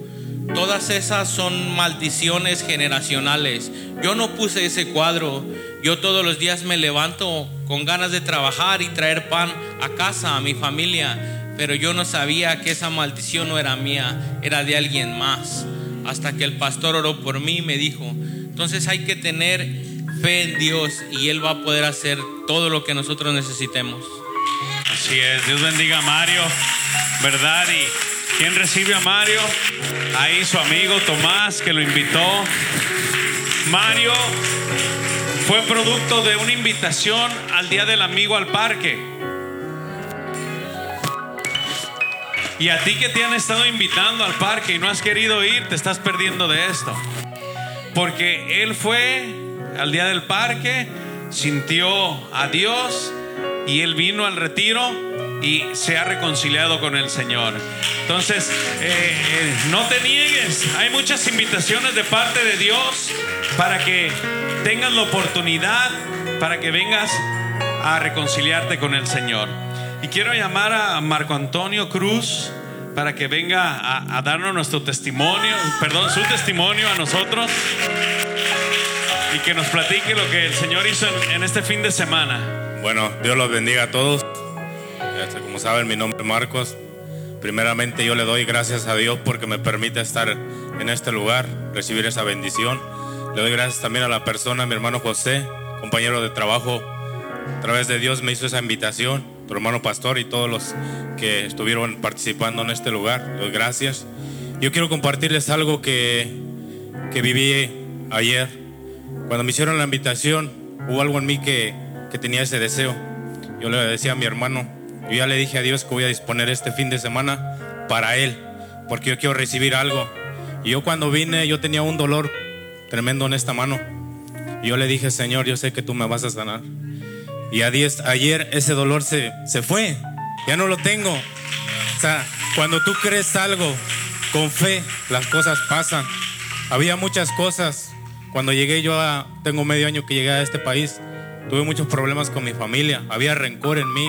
Todas esas son maldiciones generacionales. Yo no puse ese cuadro. Yo todos los días me levanto con ganas de trabajar y traer pan a casa, a mi familia. Pero yo no sabía que esa maldición no era mía, era de alguien más. Hasta que el pastor oró por mí y me dijo, entonces hay que tener fe en Dios y Él va a poder hacer todo lo que nosotros necesitemos. Así es, Dios bendiga a Mario, ¿verdad? ¿Y quién recibe a Mario? Ahí su amigo Tomás que lo invitó. Mario fue producto de una invitación al Día del Amigo al parque. Y a ti que te han estado invitando al parque y no has querido ir, te estás perdiendo de esto. Porque Él fue al día del parque, sintió a Dios y Él vino al retiro y se ha reconciliado con el Señor. Entonces, eh, eh, no te niegues. Hay muchas invitaciones de parte de Dios para que tengas la oportunidad para que vengas a reconciliarte con el Señor. Y quiero llamar a Marco Antonio Cruz para que venga a, darnos nuestro testimonio, perdón, su testimonio a nosotros y que nos platique lo que el Señor hizo en, en este fin de semana. Bueno, Dios los bendiga a todos. Como saben, mi nombre es Marcos. Primeramente yo le doy gracias a Dios porque me permite estar en este lugar, recibir esa bendición. Le doy gracias también a la persona, mi hermano José, compañero de trabajo. A través de Dios me hizo esa invitación, tu hermano pastor y todos los que estuvieron participando en este lugar. Doy gracias. Yo quiero compartirles algo que, que viví ayer. Cuando me hicieron la invitación, hubo algo en mí que, que tenía ese deseo. Yo le decía a mi hermano, yo ya le dije a Dios que voy a disponer este fin de semana para Él, porque yo quiero recibir algo. Y yo cuando vine, yo tenía un dolor tremendo en esta mano. Y yo le dije, Señor, yo sé que tú me vas a sanar. Y a diez- ayer ese dolor se, se fue, ya no lo tengo. O sea, cuando tú crees algo con fe, las cosas pasan. Había muchas cosas. Cuando llegué yo a, tengo medio año que llegué a este país, tuve muchos problemas con mi familia, había rencor en mí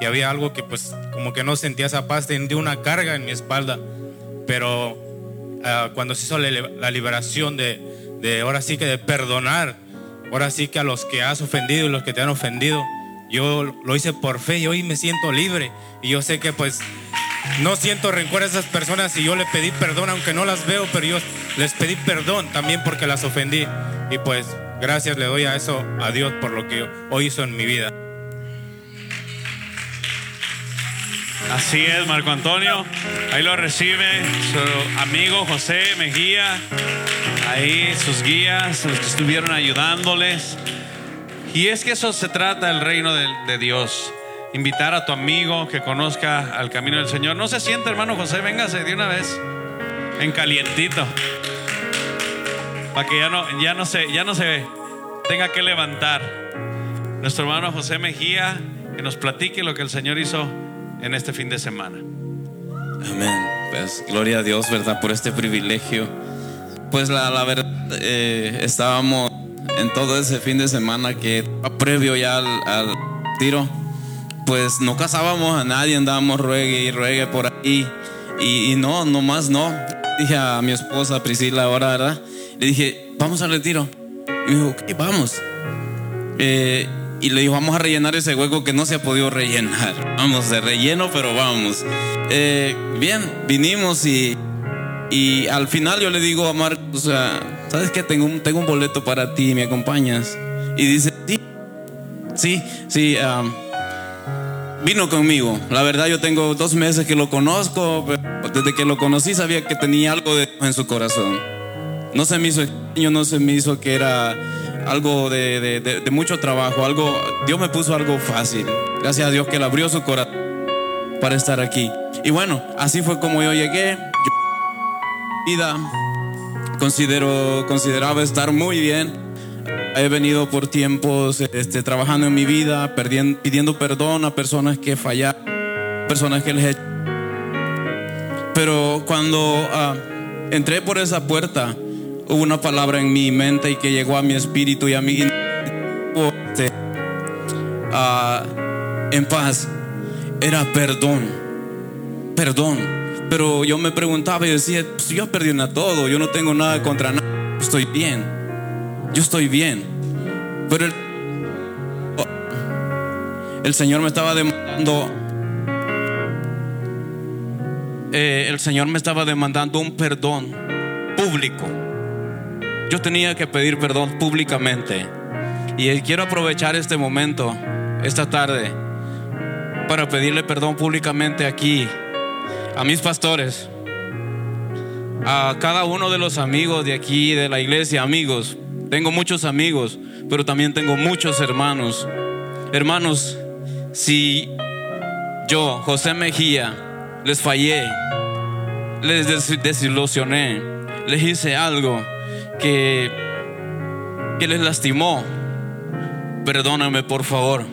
y había algo que pues como que no sentía esa paz, tenía una carga en mi espalda. Pero ah, cuando se hizo la liberación de, de ahora sí que de perdonar, ahora sí que a los que has ofendido y los que te han ofendido, yo lo hice por fe y hoy me siento libre. Y yo sé que pues no siento rencor a esas personas y yo le pedí perdón, aunque no las veo, pero yo les pedí perdón también porque las ofendí. Y pues gracias le doy a eso, a Dios por lo que hoy hizo en mi vida. Así es, Marco Antonio. Ahí lo recibe su amigo José Mejía. Ahí sus guías, los que estuvieron ayudándoles. Y es que eso se trata del reino de, Dios. Invitar a tu amigo que conozca al camino del Señor. No se siente, hermano José, véngase de una vez. En calientito. Para que ya no, ya no se, ya no se tenga que levantar. Nuestro hermano José Mejía, que nos platique lo que el Señor hizo en este fin de semana. Amén. Pues gloria a Dios, ¿verdad? Por este privilegio. Pues la, la verdad, eh, estábamos en todo ese fin de semana que previo ya al, tiro, pues no casábamos a nadie, andábamos ruegue y ruegue por ahí. Y, y no, nomás no. Dije a mi esposa Priscila ahora, ¿verdad? Le dije, vamos al retiro. Y me dijo, ok, vamos. Eh, y le dijo, vamos a rellenar ese hueco que no se ha podido rellenar. Vamos, de relleno, pero vamos. Eh, bien, vinimos y, y al final yo le digo a Marcos, ¿sabes qué? Tengo un, tengo un boleto para ti, ¿me acompañas? Y dice, sí, sí, sí. am, vino conmigo. La verdad yo tengo dos meses que lo conozco, pero desde que lo conocí sabía que tenía algo de en su corazón. No se me hizo extraño, no se me hizo que era algo de, de- de- de mucho trabajo, algo, Dios me puso algo fácil. Gracias a Dios que él abrió su corazón para estar aquí. Y bueno, así fue como yo llegué. Vida, considero, consideraba estar muy bien. He venido por tiempos este, trabajando en mi vida, perdien- pidiendo perdón a personas que fallaron, personas que les he Pero cuando ah, entré por esa puerta, hubo una palabra en mi mente y que llegó a mi espíritu y a mi este, ah, en paz. Era perdón, perdón. Pero yo me preguntaba y decía, pues yo perdí a todo, yo no tengo nada contra nadie, estoy bien, yo estoy bien. Pero el, Señor me estaba demandando eh, el Señor me estaba demandando un perdón público. Yo tenía que pedir perdón públicamente. Y quiero aprovechar este momento, esta tarde, para pedirle perdón públicamente aquí a mis pastores, a cada uno de los amigos de aquí, de la iglesia, amigos. Tengo muchos amigos, pero también tengo muchos hermanos. Hermanos, si yo, José Mejía, les fallé, les des- desilusioné, les hice algo que, que les lastimó, perdóname por favor,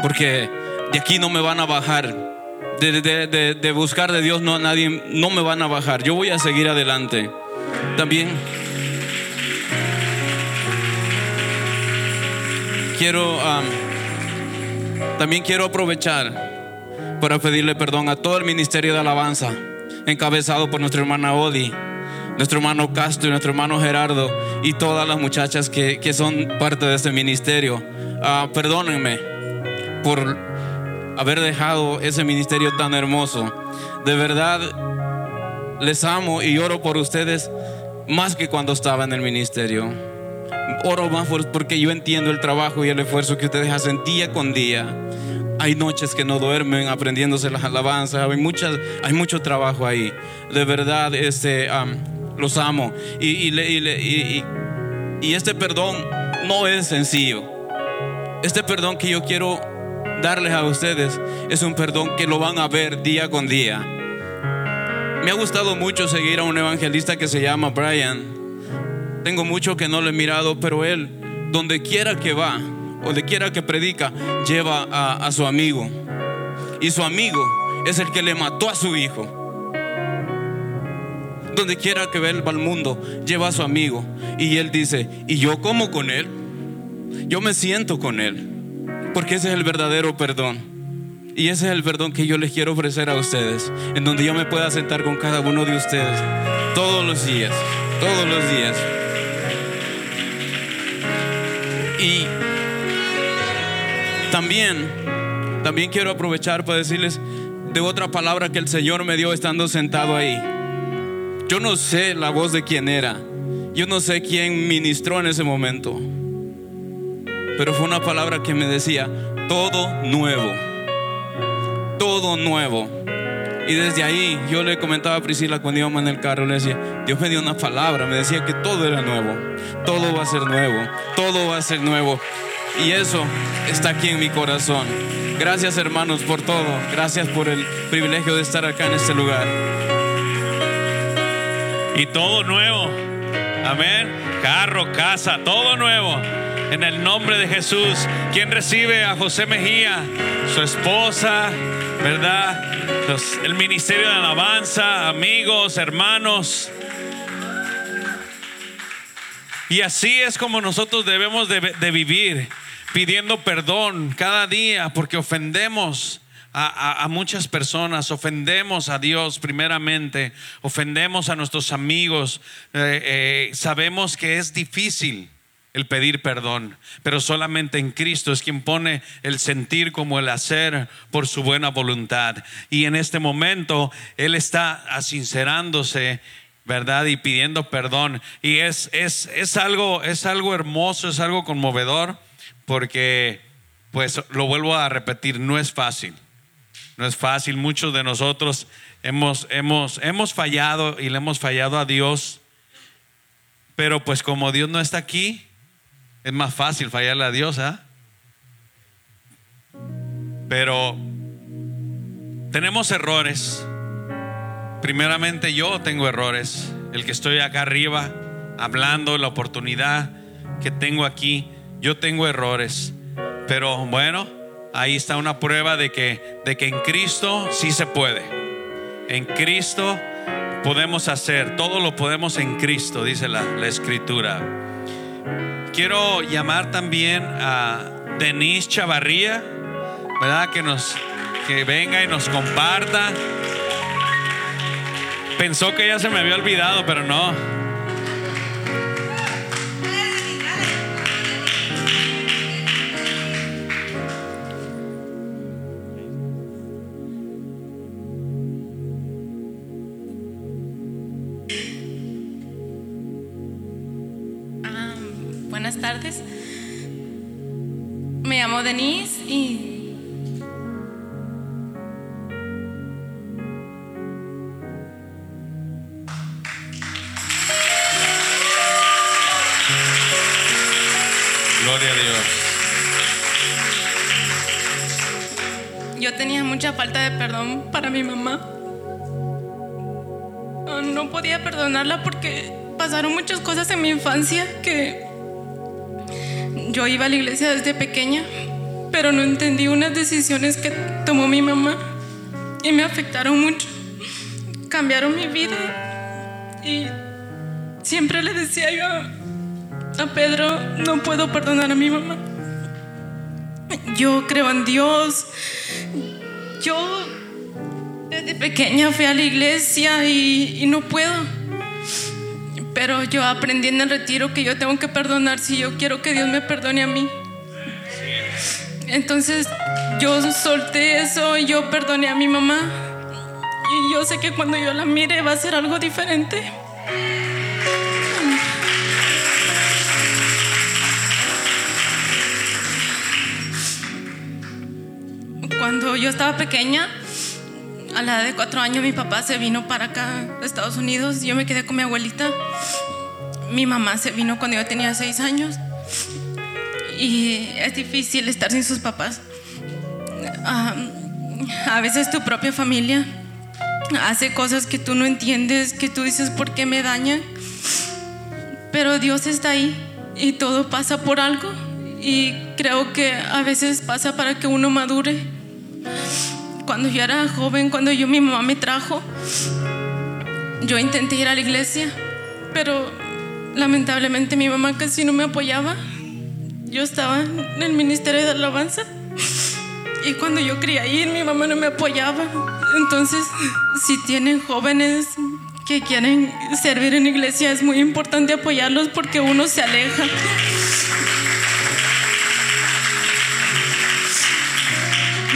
porque de aquí no me van a bajar. De, de- de- buscar de Dios no, nadie, no me van a bajar. Yo voy a seguir adelante. También quiero, am, también quiero aprovechar para pedirle perdón a todo el ministerio de alabanza, encabezado por nuestra hermana Odi, nuestro hermano Castro y nuestro hermano Gerardo y todas las muchachas que, que son parte de este ministerio. Ah, perdónenme por haber dejado ese ministerio tan hermoso. De verdad, les amo y oro por ustedes más que cuando estaba en el ministerio. Oro más por- porque yo entiendo el trabajo y el esfuerzo que ustedes hacen día con día. Hay noches que no duermen aprendiéndose las alabanzas. Hay, muchas, hay mucho trabajo ahí. De verdad, este, los amo. Y- y- y este perdón no es sencillo. Este perdón que yo quiero darles a ustedes es un perdón que lo van a ver día con día. Me ha gustado mucho seguir a un evangelista que se llama Brian. Tengo mucho que no lo he mirado, pero él, donde quiera que va, donde quiera que predica, lleva a, a su amigo. Y su amigo es el que le mató a su hijo. Donde quiera que va al mundo, lleva a su amigo. Y él dice, ¿y yo como con él? Yo me siento con él. Porque ese es el verdadero perdón. Y ese es el perdón que yo les quiero ofrecer a ustedes, en donde yo me pueda sentar con cada uno de ustedes todos los días, todos los días. Y también, también quiero aprovechar para decirles de otra palabra que el Señor me dio estando sentado ahí. Yo no sé la voz de quién era, yo no sé quién ministró en ese momento, pero fue una palabra que me decía, todo nuevo todo nuevo. Y desde ahí yo le comentaba a Priscila cuando íbamos en el carro, le decía, Dios me dio una palabra, me decía que todo era nuevo, todo va a ser nuevo, todo va a ser nuevo. Y eso está aquí en mi corazón. Gracias hermanos por todo, gracias por el privilegio de estar acá en este lugar. Y todo nuevo. Amén. Carro, casa, todo nuevo. En el nombre de Jesús. ¿Quién recibe a José Mejía? Su esposa, ¿verdad? El ministerio de alabanza, amigos, hermanos. Y así es como nosotros debemos de, vivir, pidiendo perdón cada día, porque ofendemos a muchas personas, ofendemos a Dios primeramente, ofendemos a nuestros amigos. Eh, eh, sabemos que es difícil el pedir perdón, pero solamente en Cristo es quien pone el sentir como el hacer por su buena voluntad. Y en este momento Él está sincerándose ¿verdad? Y pidiendo perdón. Y es, es, es, algo, es algo hermoso, es algo conmovedor, porque, pues, lo vuelvo a repetir, no es fácil. No es fácil. Muchos de nosotros hemos, hemos, hemos fallado y le hemos fallado a Dios. Pero pues como Dios no está aquí, es más fácil fallarle a Dios, ¿ah? Pero tenemos errores. Primeramente yo tengo errores. El que estoy acá arriba hablando, la oportunidad que tengo aquí, yo tengo errores. Pero bueno, ahí está una prueba de que, de que en Cristo sí se puede. En Cristo podemos hacer, todo lo podemos en Cristo, dice la, la escritura. Quiero llamar también a Denise Chavarría, ¿verdad? Que nos que venga y nos comparta. Pensó que ya se me había olvidado, pero no. Llamo Denise y Gloria a Dios. yo tenía mucha falta de perdón para mi mamá. Ah, No podía perdonarla porque pasaron muchas cosas en mi infancia que yo iba a la iglesia desde pequeña, pero no entendí unas decisiones que tomó mi mamá y me afectaron mucho. Cambiaron mi vida y siempre le decía yo a, Pedro, no puedo perdonar a mi mamá. yo creo en Dios. Yo desde pequeña fui a la iglesia y no puedo. Pero yo aprendí en el retiro que yo tengo que perdonar si yo quiero que Dios me perdone a mí. Entonces yo solté eso y yo perdoné a mi mamá. Y yo sé que cuando yo la mire va a ser algo diferente. Cuando yo estaba pequeña, a la edad de cuatro años, mi papá se vino para acá, Estados Unidos. Yo me quedé con mi abuelita. Mi mamá se vino cuando yo tenía seis años. Y es difícil estar sin sus papás. A veces tu propia familia hace cosas que tú no entiendes, que tú dices, ¿por qué me dañan? Pero Dios está ahí y todo pasa por algo. Y creo que a veces pasa para que uno madure. Cuando yo era joven, cuando yo mi mamá me trajo, yo intenté ir a la iglesia, pero lamentablemente mi mamá casi no me apoyaba. Yo estaba en el ministerio de alabanza y cuando yo quería ir, mi mamá no me apoyaba. Entonces, si tienen jóvenes que quieren servir en iglesia, es muy importante apoyarlos porque uno se aleja.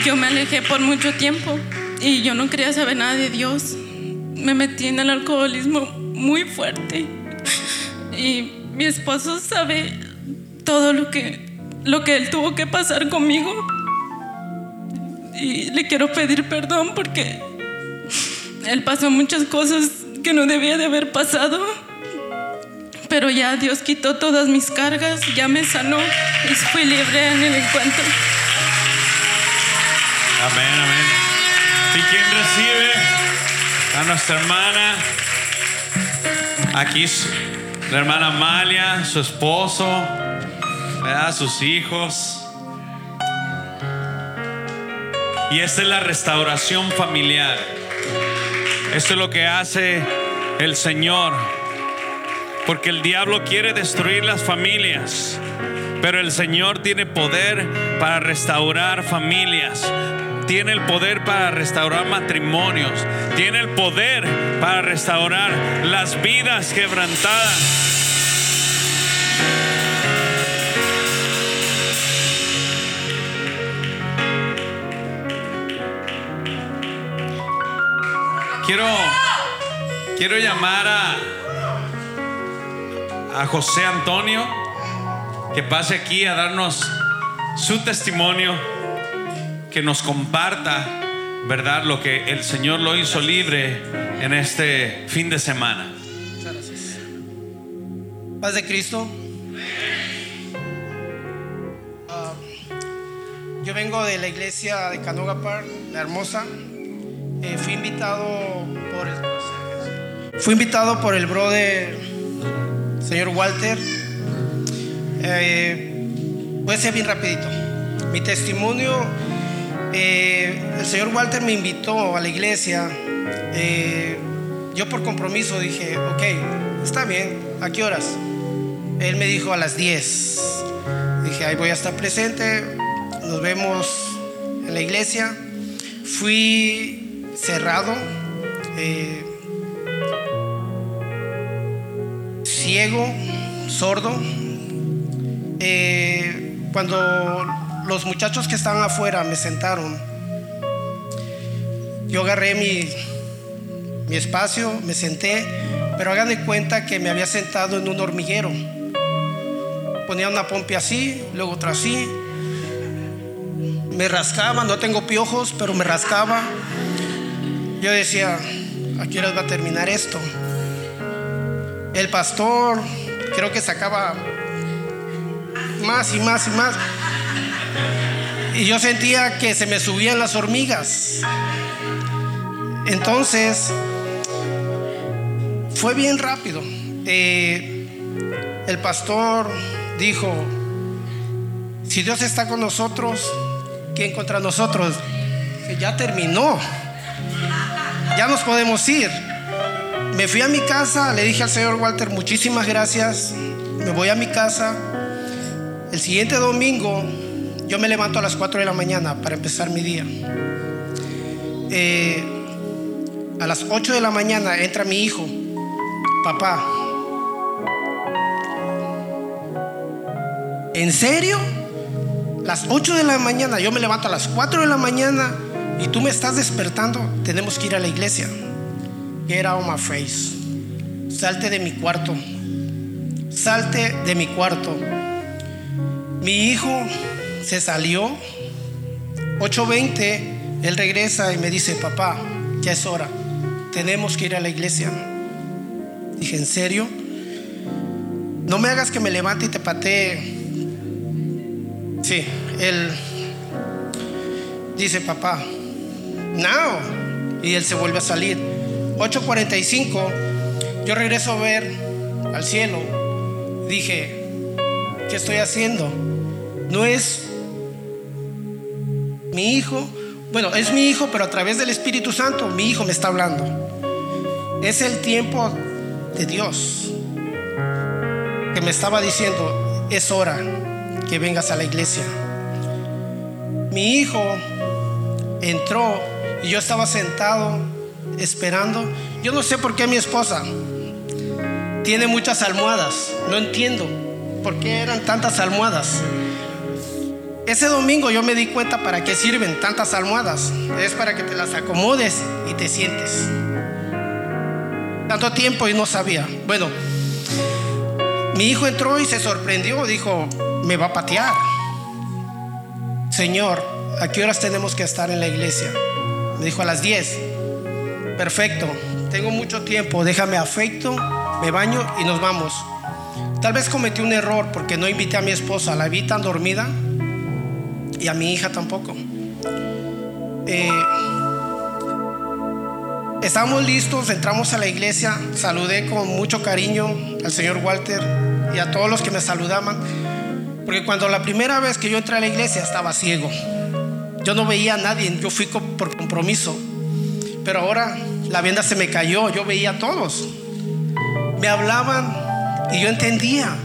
Yo me alejé por mucho tiempo y yo no quería saber nada de Dios. Me metí en el alcoholismo muy fuerte y mi esposo sabe todo lo que, lo que él tuvo que pasar conmigo. Y le quiero pedir perdón porque él pasó muchas cosas que no debía de haber pasado. Pero ya Dios quitó todas mis cargas, ya me sanó y fui libre en el encuentro. Amén, amén. ¿Y quién recibe a nuestra hermana? Aquí la hermana Amalia, su esposo, ¿verdad? sus hijos. Y esta es la restauración familiar. Esto es lo que hace el Señor. Porque el diablo quiere destruir las familias. Pero el Señor tiene poder para restaurar familias. Tiene el poder para restaurar matrimonios. Tiene el poder para restaurar las vidas quebrantadas. Quiero, quiero llamar a, a José Antonio que pase aquí a darnos su testimonio, que nos comparta, ¿verdad? Lo que el Señor lo hizo libre en este fin de semana. Muchas gracias. Paz de Cristo. Ah, yo vengo de la iglesia de Canogapar, la hermosa. Eh, fui invitado por fui invitado por el brother señor Walter. Eh, voy a ser bien rapidito. Mi testimonio, eh, el señor Walter me invitó a la iglesia. Eh, yo por compromiso dije, ok, está bien, ¿a qué horas? Él me dijo a las 10. Dije, ahí voy a estar presente, nos vemos en la iglesia. Fui cerrado, eh, ciego, sordo. Cuando los muchachos que estaban afuera me sentaron, yo agarré mi, mi espacio, me senté, pero hagan de cuenta que me había sentado en un hormiguero. Ponía una pompa así, luego otra así. Me rascaba, no tengo piojos, pero me rascaba. Yo decía, ¿a qué va a terminar esto? El pastor creo que sacaba más y más y más. Y yo sentía que se me subían las hormigas. Entonces, fue bien rápido. Eh, el pastor dijo, si Dios está con nosotros, ¿quién contra nosotros? Que ya terminó. Ya nos podemos ir. Me fui a mi casa, le dije al señor Walter, muchísimas gracias. Me voy a mi casa. El siguiente domingo yo me levanto a las 4 de la mañana para empezar mi día. Eh, a las 8 de la mañana entra mi hijo, papá. ¿En serio? Las 8 de la mañana, yo me levanto a las 4 de la mañana y tú me estás despertando, tenemos que ir a la iglesia. Get out my face. Salte de mi cuarto. Salte de mi cuarto. Mi hijo se salió. 8.20, él regresa y me dice, papá, ya es hora. Tenemos que ir a la iglesia. Dije, ¿en serio? No me hagas que me levante y te patee. Sí, él dice, papá, no. Y él se vuelve a salir. 8.45, yo regreso a ver al cielo. Dije, ¿qué estoy haciendo? No es mi hijo, bueno, es mi hijo, pero a través del Espíritu Santo, mi hijo me está hablando. Es el tiempo de Dios que me estaba diciendo, es hora que vengas a la iglesia. Mi hijo entró y yo estaba sentado esperando. Yo no sé por qué mi esposa tiene muchas almohadas. No entiendo por qué eran tantas almohadas. Ese domingo yo me di cuenta para qué sirven tantas almohadas. Es para que te las acomodes y te sientes. Tanto tiempo y no sabía. Bueno, mi hijo entró y se sorprendió. Dijo, me va a patear. Señor, ¿a qué horas tenemos que estar en la iglesia? Me dijo a las 10. Perfecto, tengo mucho tiempo, déjame afecto, me baño y nos vamos. Tal vez cometí un error porque no invité a mi esposa, la vi tan dormida y a mi hija tampoco. Eh, estábamos listos, entramos a la iglesia, saludé con mucho cariño al señor Walter y a todos los que me saludaban, porque cuando la primera vez que yo entré a la iglesia estaba ciego. Yo no veía a nadie, yo fui por compromiso. Pero ahora la venda se me cayó, yo veía a todos. Me hablaban y yo entendía.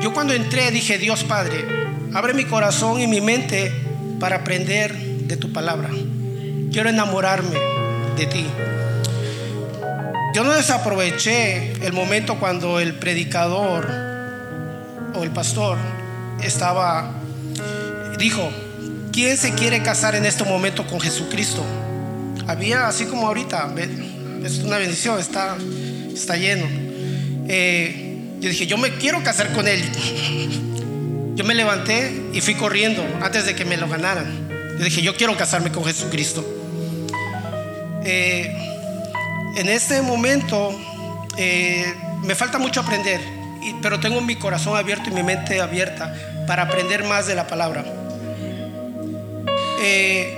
Yo cuando entré dije, Dios Padre, abre mi corazón y mi mente para aprender de tu palabra. Quiero enamorarme de ti. Yo no desaproveché el momento cuando el predicador o el pastor estaba, dijo, ¿quién se quiere casar en este momento con Jesucristo? Había, así como ahorita, es una bendición, está, está lleno. Eh, yo dije, yo me quiero casar con él. [laughs] Yo me levanté y fui corriendo antes de que me lo ganaran. Yo dije, yo quiero casarme con Jesucristo. Eh, en este momento eh, me falta mucho aprender, pero tengo mi corazón abierto y mi mente abierta para aprender más de la palabra. Eh,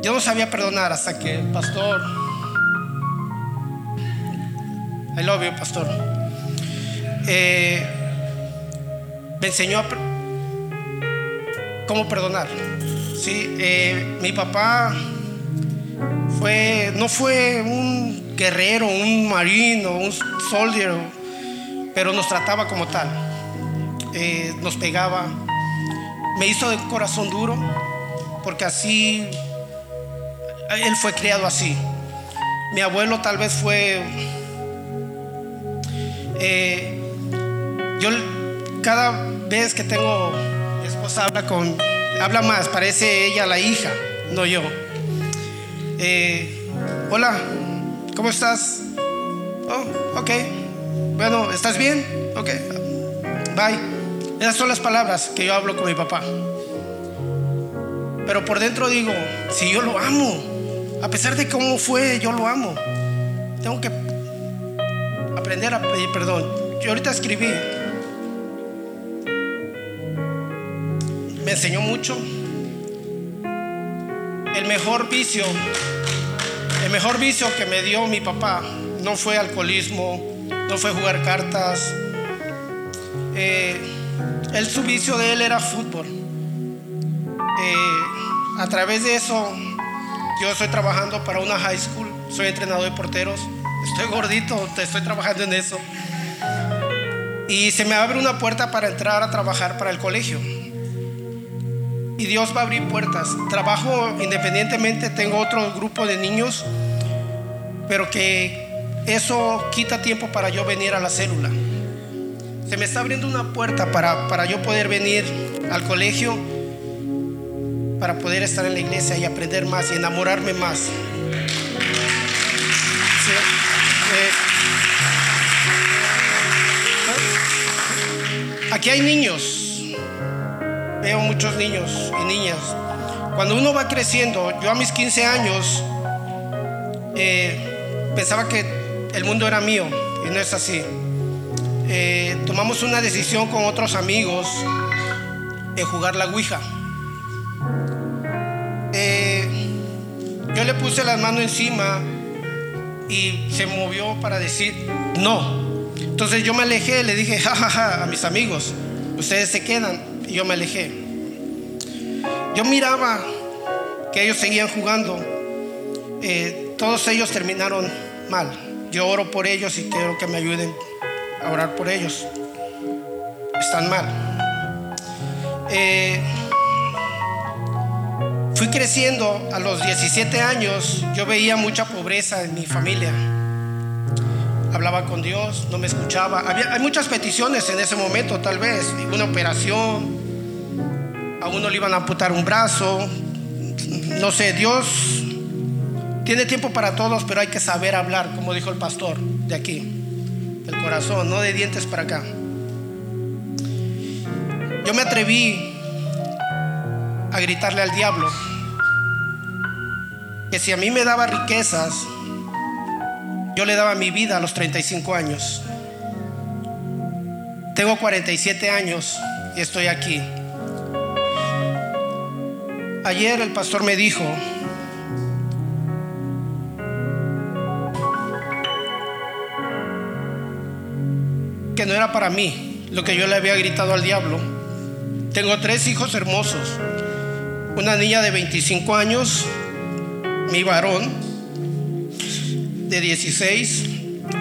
yo no sabía perdonar hasta que el pastor, I love you, pastor, eh, me enseñó a cómo perdonar. Sí, eh, mi papá fue, no fue un guerrero, un marino, un soldier, pero nos trataba como tal. Eh, nos pegaba, me hizo de corazón duro, porque así, él fue criado así. Mi abuelo tal vez fue, eh, yo cada vez que tengo, mi esposa habla con, habla más, parece ella la hija, no yo. Eh, hola, ¿cómo estás? Oh, ok. Bueno, ¿estás bien? Ok. Bye. Esas son las palabras que yo hablo con mi papá. Pero por dentro digo, si yo lo amo, a pesar de cómo fue, yo lo amo. Tengo que aprender a pedir perdón. Yo ahorita escribí. Enseñó mucho. El mejor vicio, el mejor vicio que me dio mi papá no fue alcoholismo, no fue jugar cartas. Eh, el su vicio de él era fútbol. Eh, a través de eso, yo estoy trabajando para una high school, soy entrenador de porteros. Estoy gordito, estoy trabajando en eso. Y se me abre una puerta para entrar a trabajar para el colegio. Y Dios va a abrir puertas. Trabajo independientemente, tengo otro grupo de niños, pero que eso quita tiempo para yo venir a la célula. Se me está abriendo una puerta para, para yo poder venir al colegio, para poder estar en la iglesia y aprender más y enamorarme más. Sí. Eh, aquí hay niños veo muchos niños y niñas. Cuando uno va creciendo, yo a mis 15 años eh, pensaba que el mundo era mío y no es así. Eh, tomamos una decisión con otros amigos de jugar la Ouija. Eh, yo le puse las manos encima y se movió para decir no. Entonces yo me alejé, le dije jajaja a mis amigos, ustedes se quedan y yo me alejé. Yo miraba que ellos seguían jugando. Eh, todos ellos terminaron mal. Yo oro por ellos y quiero que me ayuden a orar por ellos. Están mal. Eh, fui creciendo a los 17 años. Yo veía mucha pobreza en mi familia. Hablaba con Dios, no me escuchaba. Había, hay muchas peticiones en ese momento, tal vez. Una operación, a uno le iban a amputar un brazo, no sé, Dios tiene tiempo para todos, pero hay que saber hablar, como dijo el pastor de aquí, del corazón, no de dientes para acá. Yo me atreví a gritarle al diablo que si a mí me daba riquezas, yo le daba mi vida a los 35 años. Tengo 47 años y estoy aquí. Ayer el pastor me dijo, que no era para mí lo que yo le había gritado al diablo. Tengo tres hijos hermosos, una niña de 25 años, mi varón de 16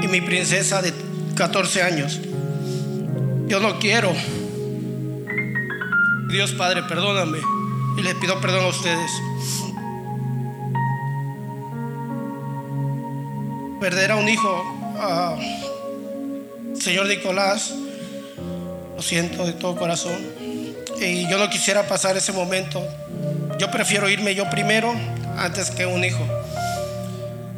y mi princesa de 14 años. Yo no quiero. Dios Padre, perdóname y les pido perdón a ustedes. Perder a un hijo, señor Nicolás, lo siento de todo corazón. Y yo no quisiera pasar ese momento. Yo prefiero irme yo primero antes que un hijo.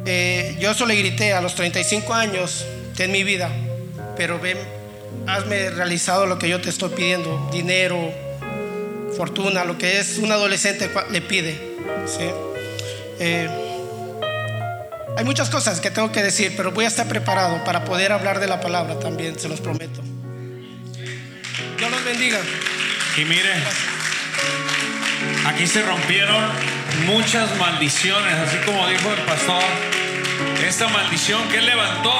Eh, yo eso le grité a los 35 años, en mi vida, pero ven, hazme realizado lo que yo te estoy pidiendo, dinero, fortuna, lo que es un adolescente le pide. Eh, hay muchas cosas que tengo que decir, pero voy a estar preparado para poder hablar de la palabra también, se los prometo. Dios los bendiga. Y mire, aquí se rompieron muchas maldiciones, así como dijo el pastor. Esta maldición que levantó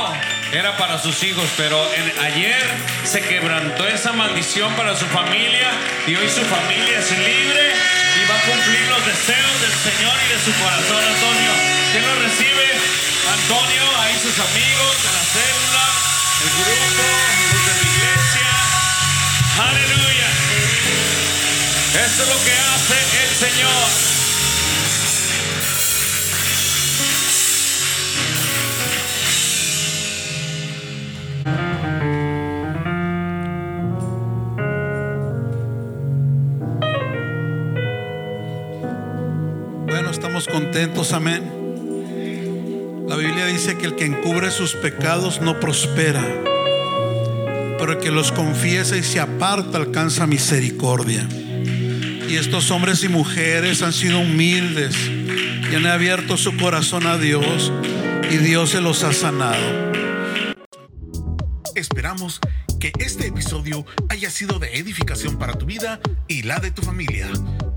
era para sus hijos, pero ayer se quebrantó esa maldición para su familia y hoy su familia es libre y va a cumplir los deseos del Señor y de su corazón, Antonio. ¿Quién lo recibe? Antonio, ahí sus amigos de la célula, el grupo, los de la iglesia. Aleluya. Esto es lo que hace el Señor. Contentos, amén. La Biblia dice que el que encubre sus pecados no prospera, pero el que los confiesa y se aparta alcanza misericordia. Y estos hombres y mujeres han sido humildes y han abierto su corazón a Dios y Dios se los ha sanado. Esperamos que este episodio haya sido de edificación para tu vida y la de tu familia.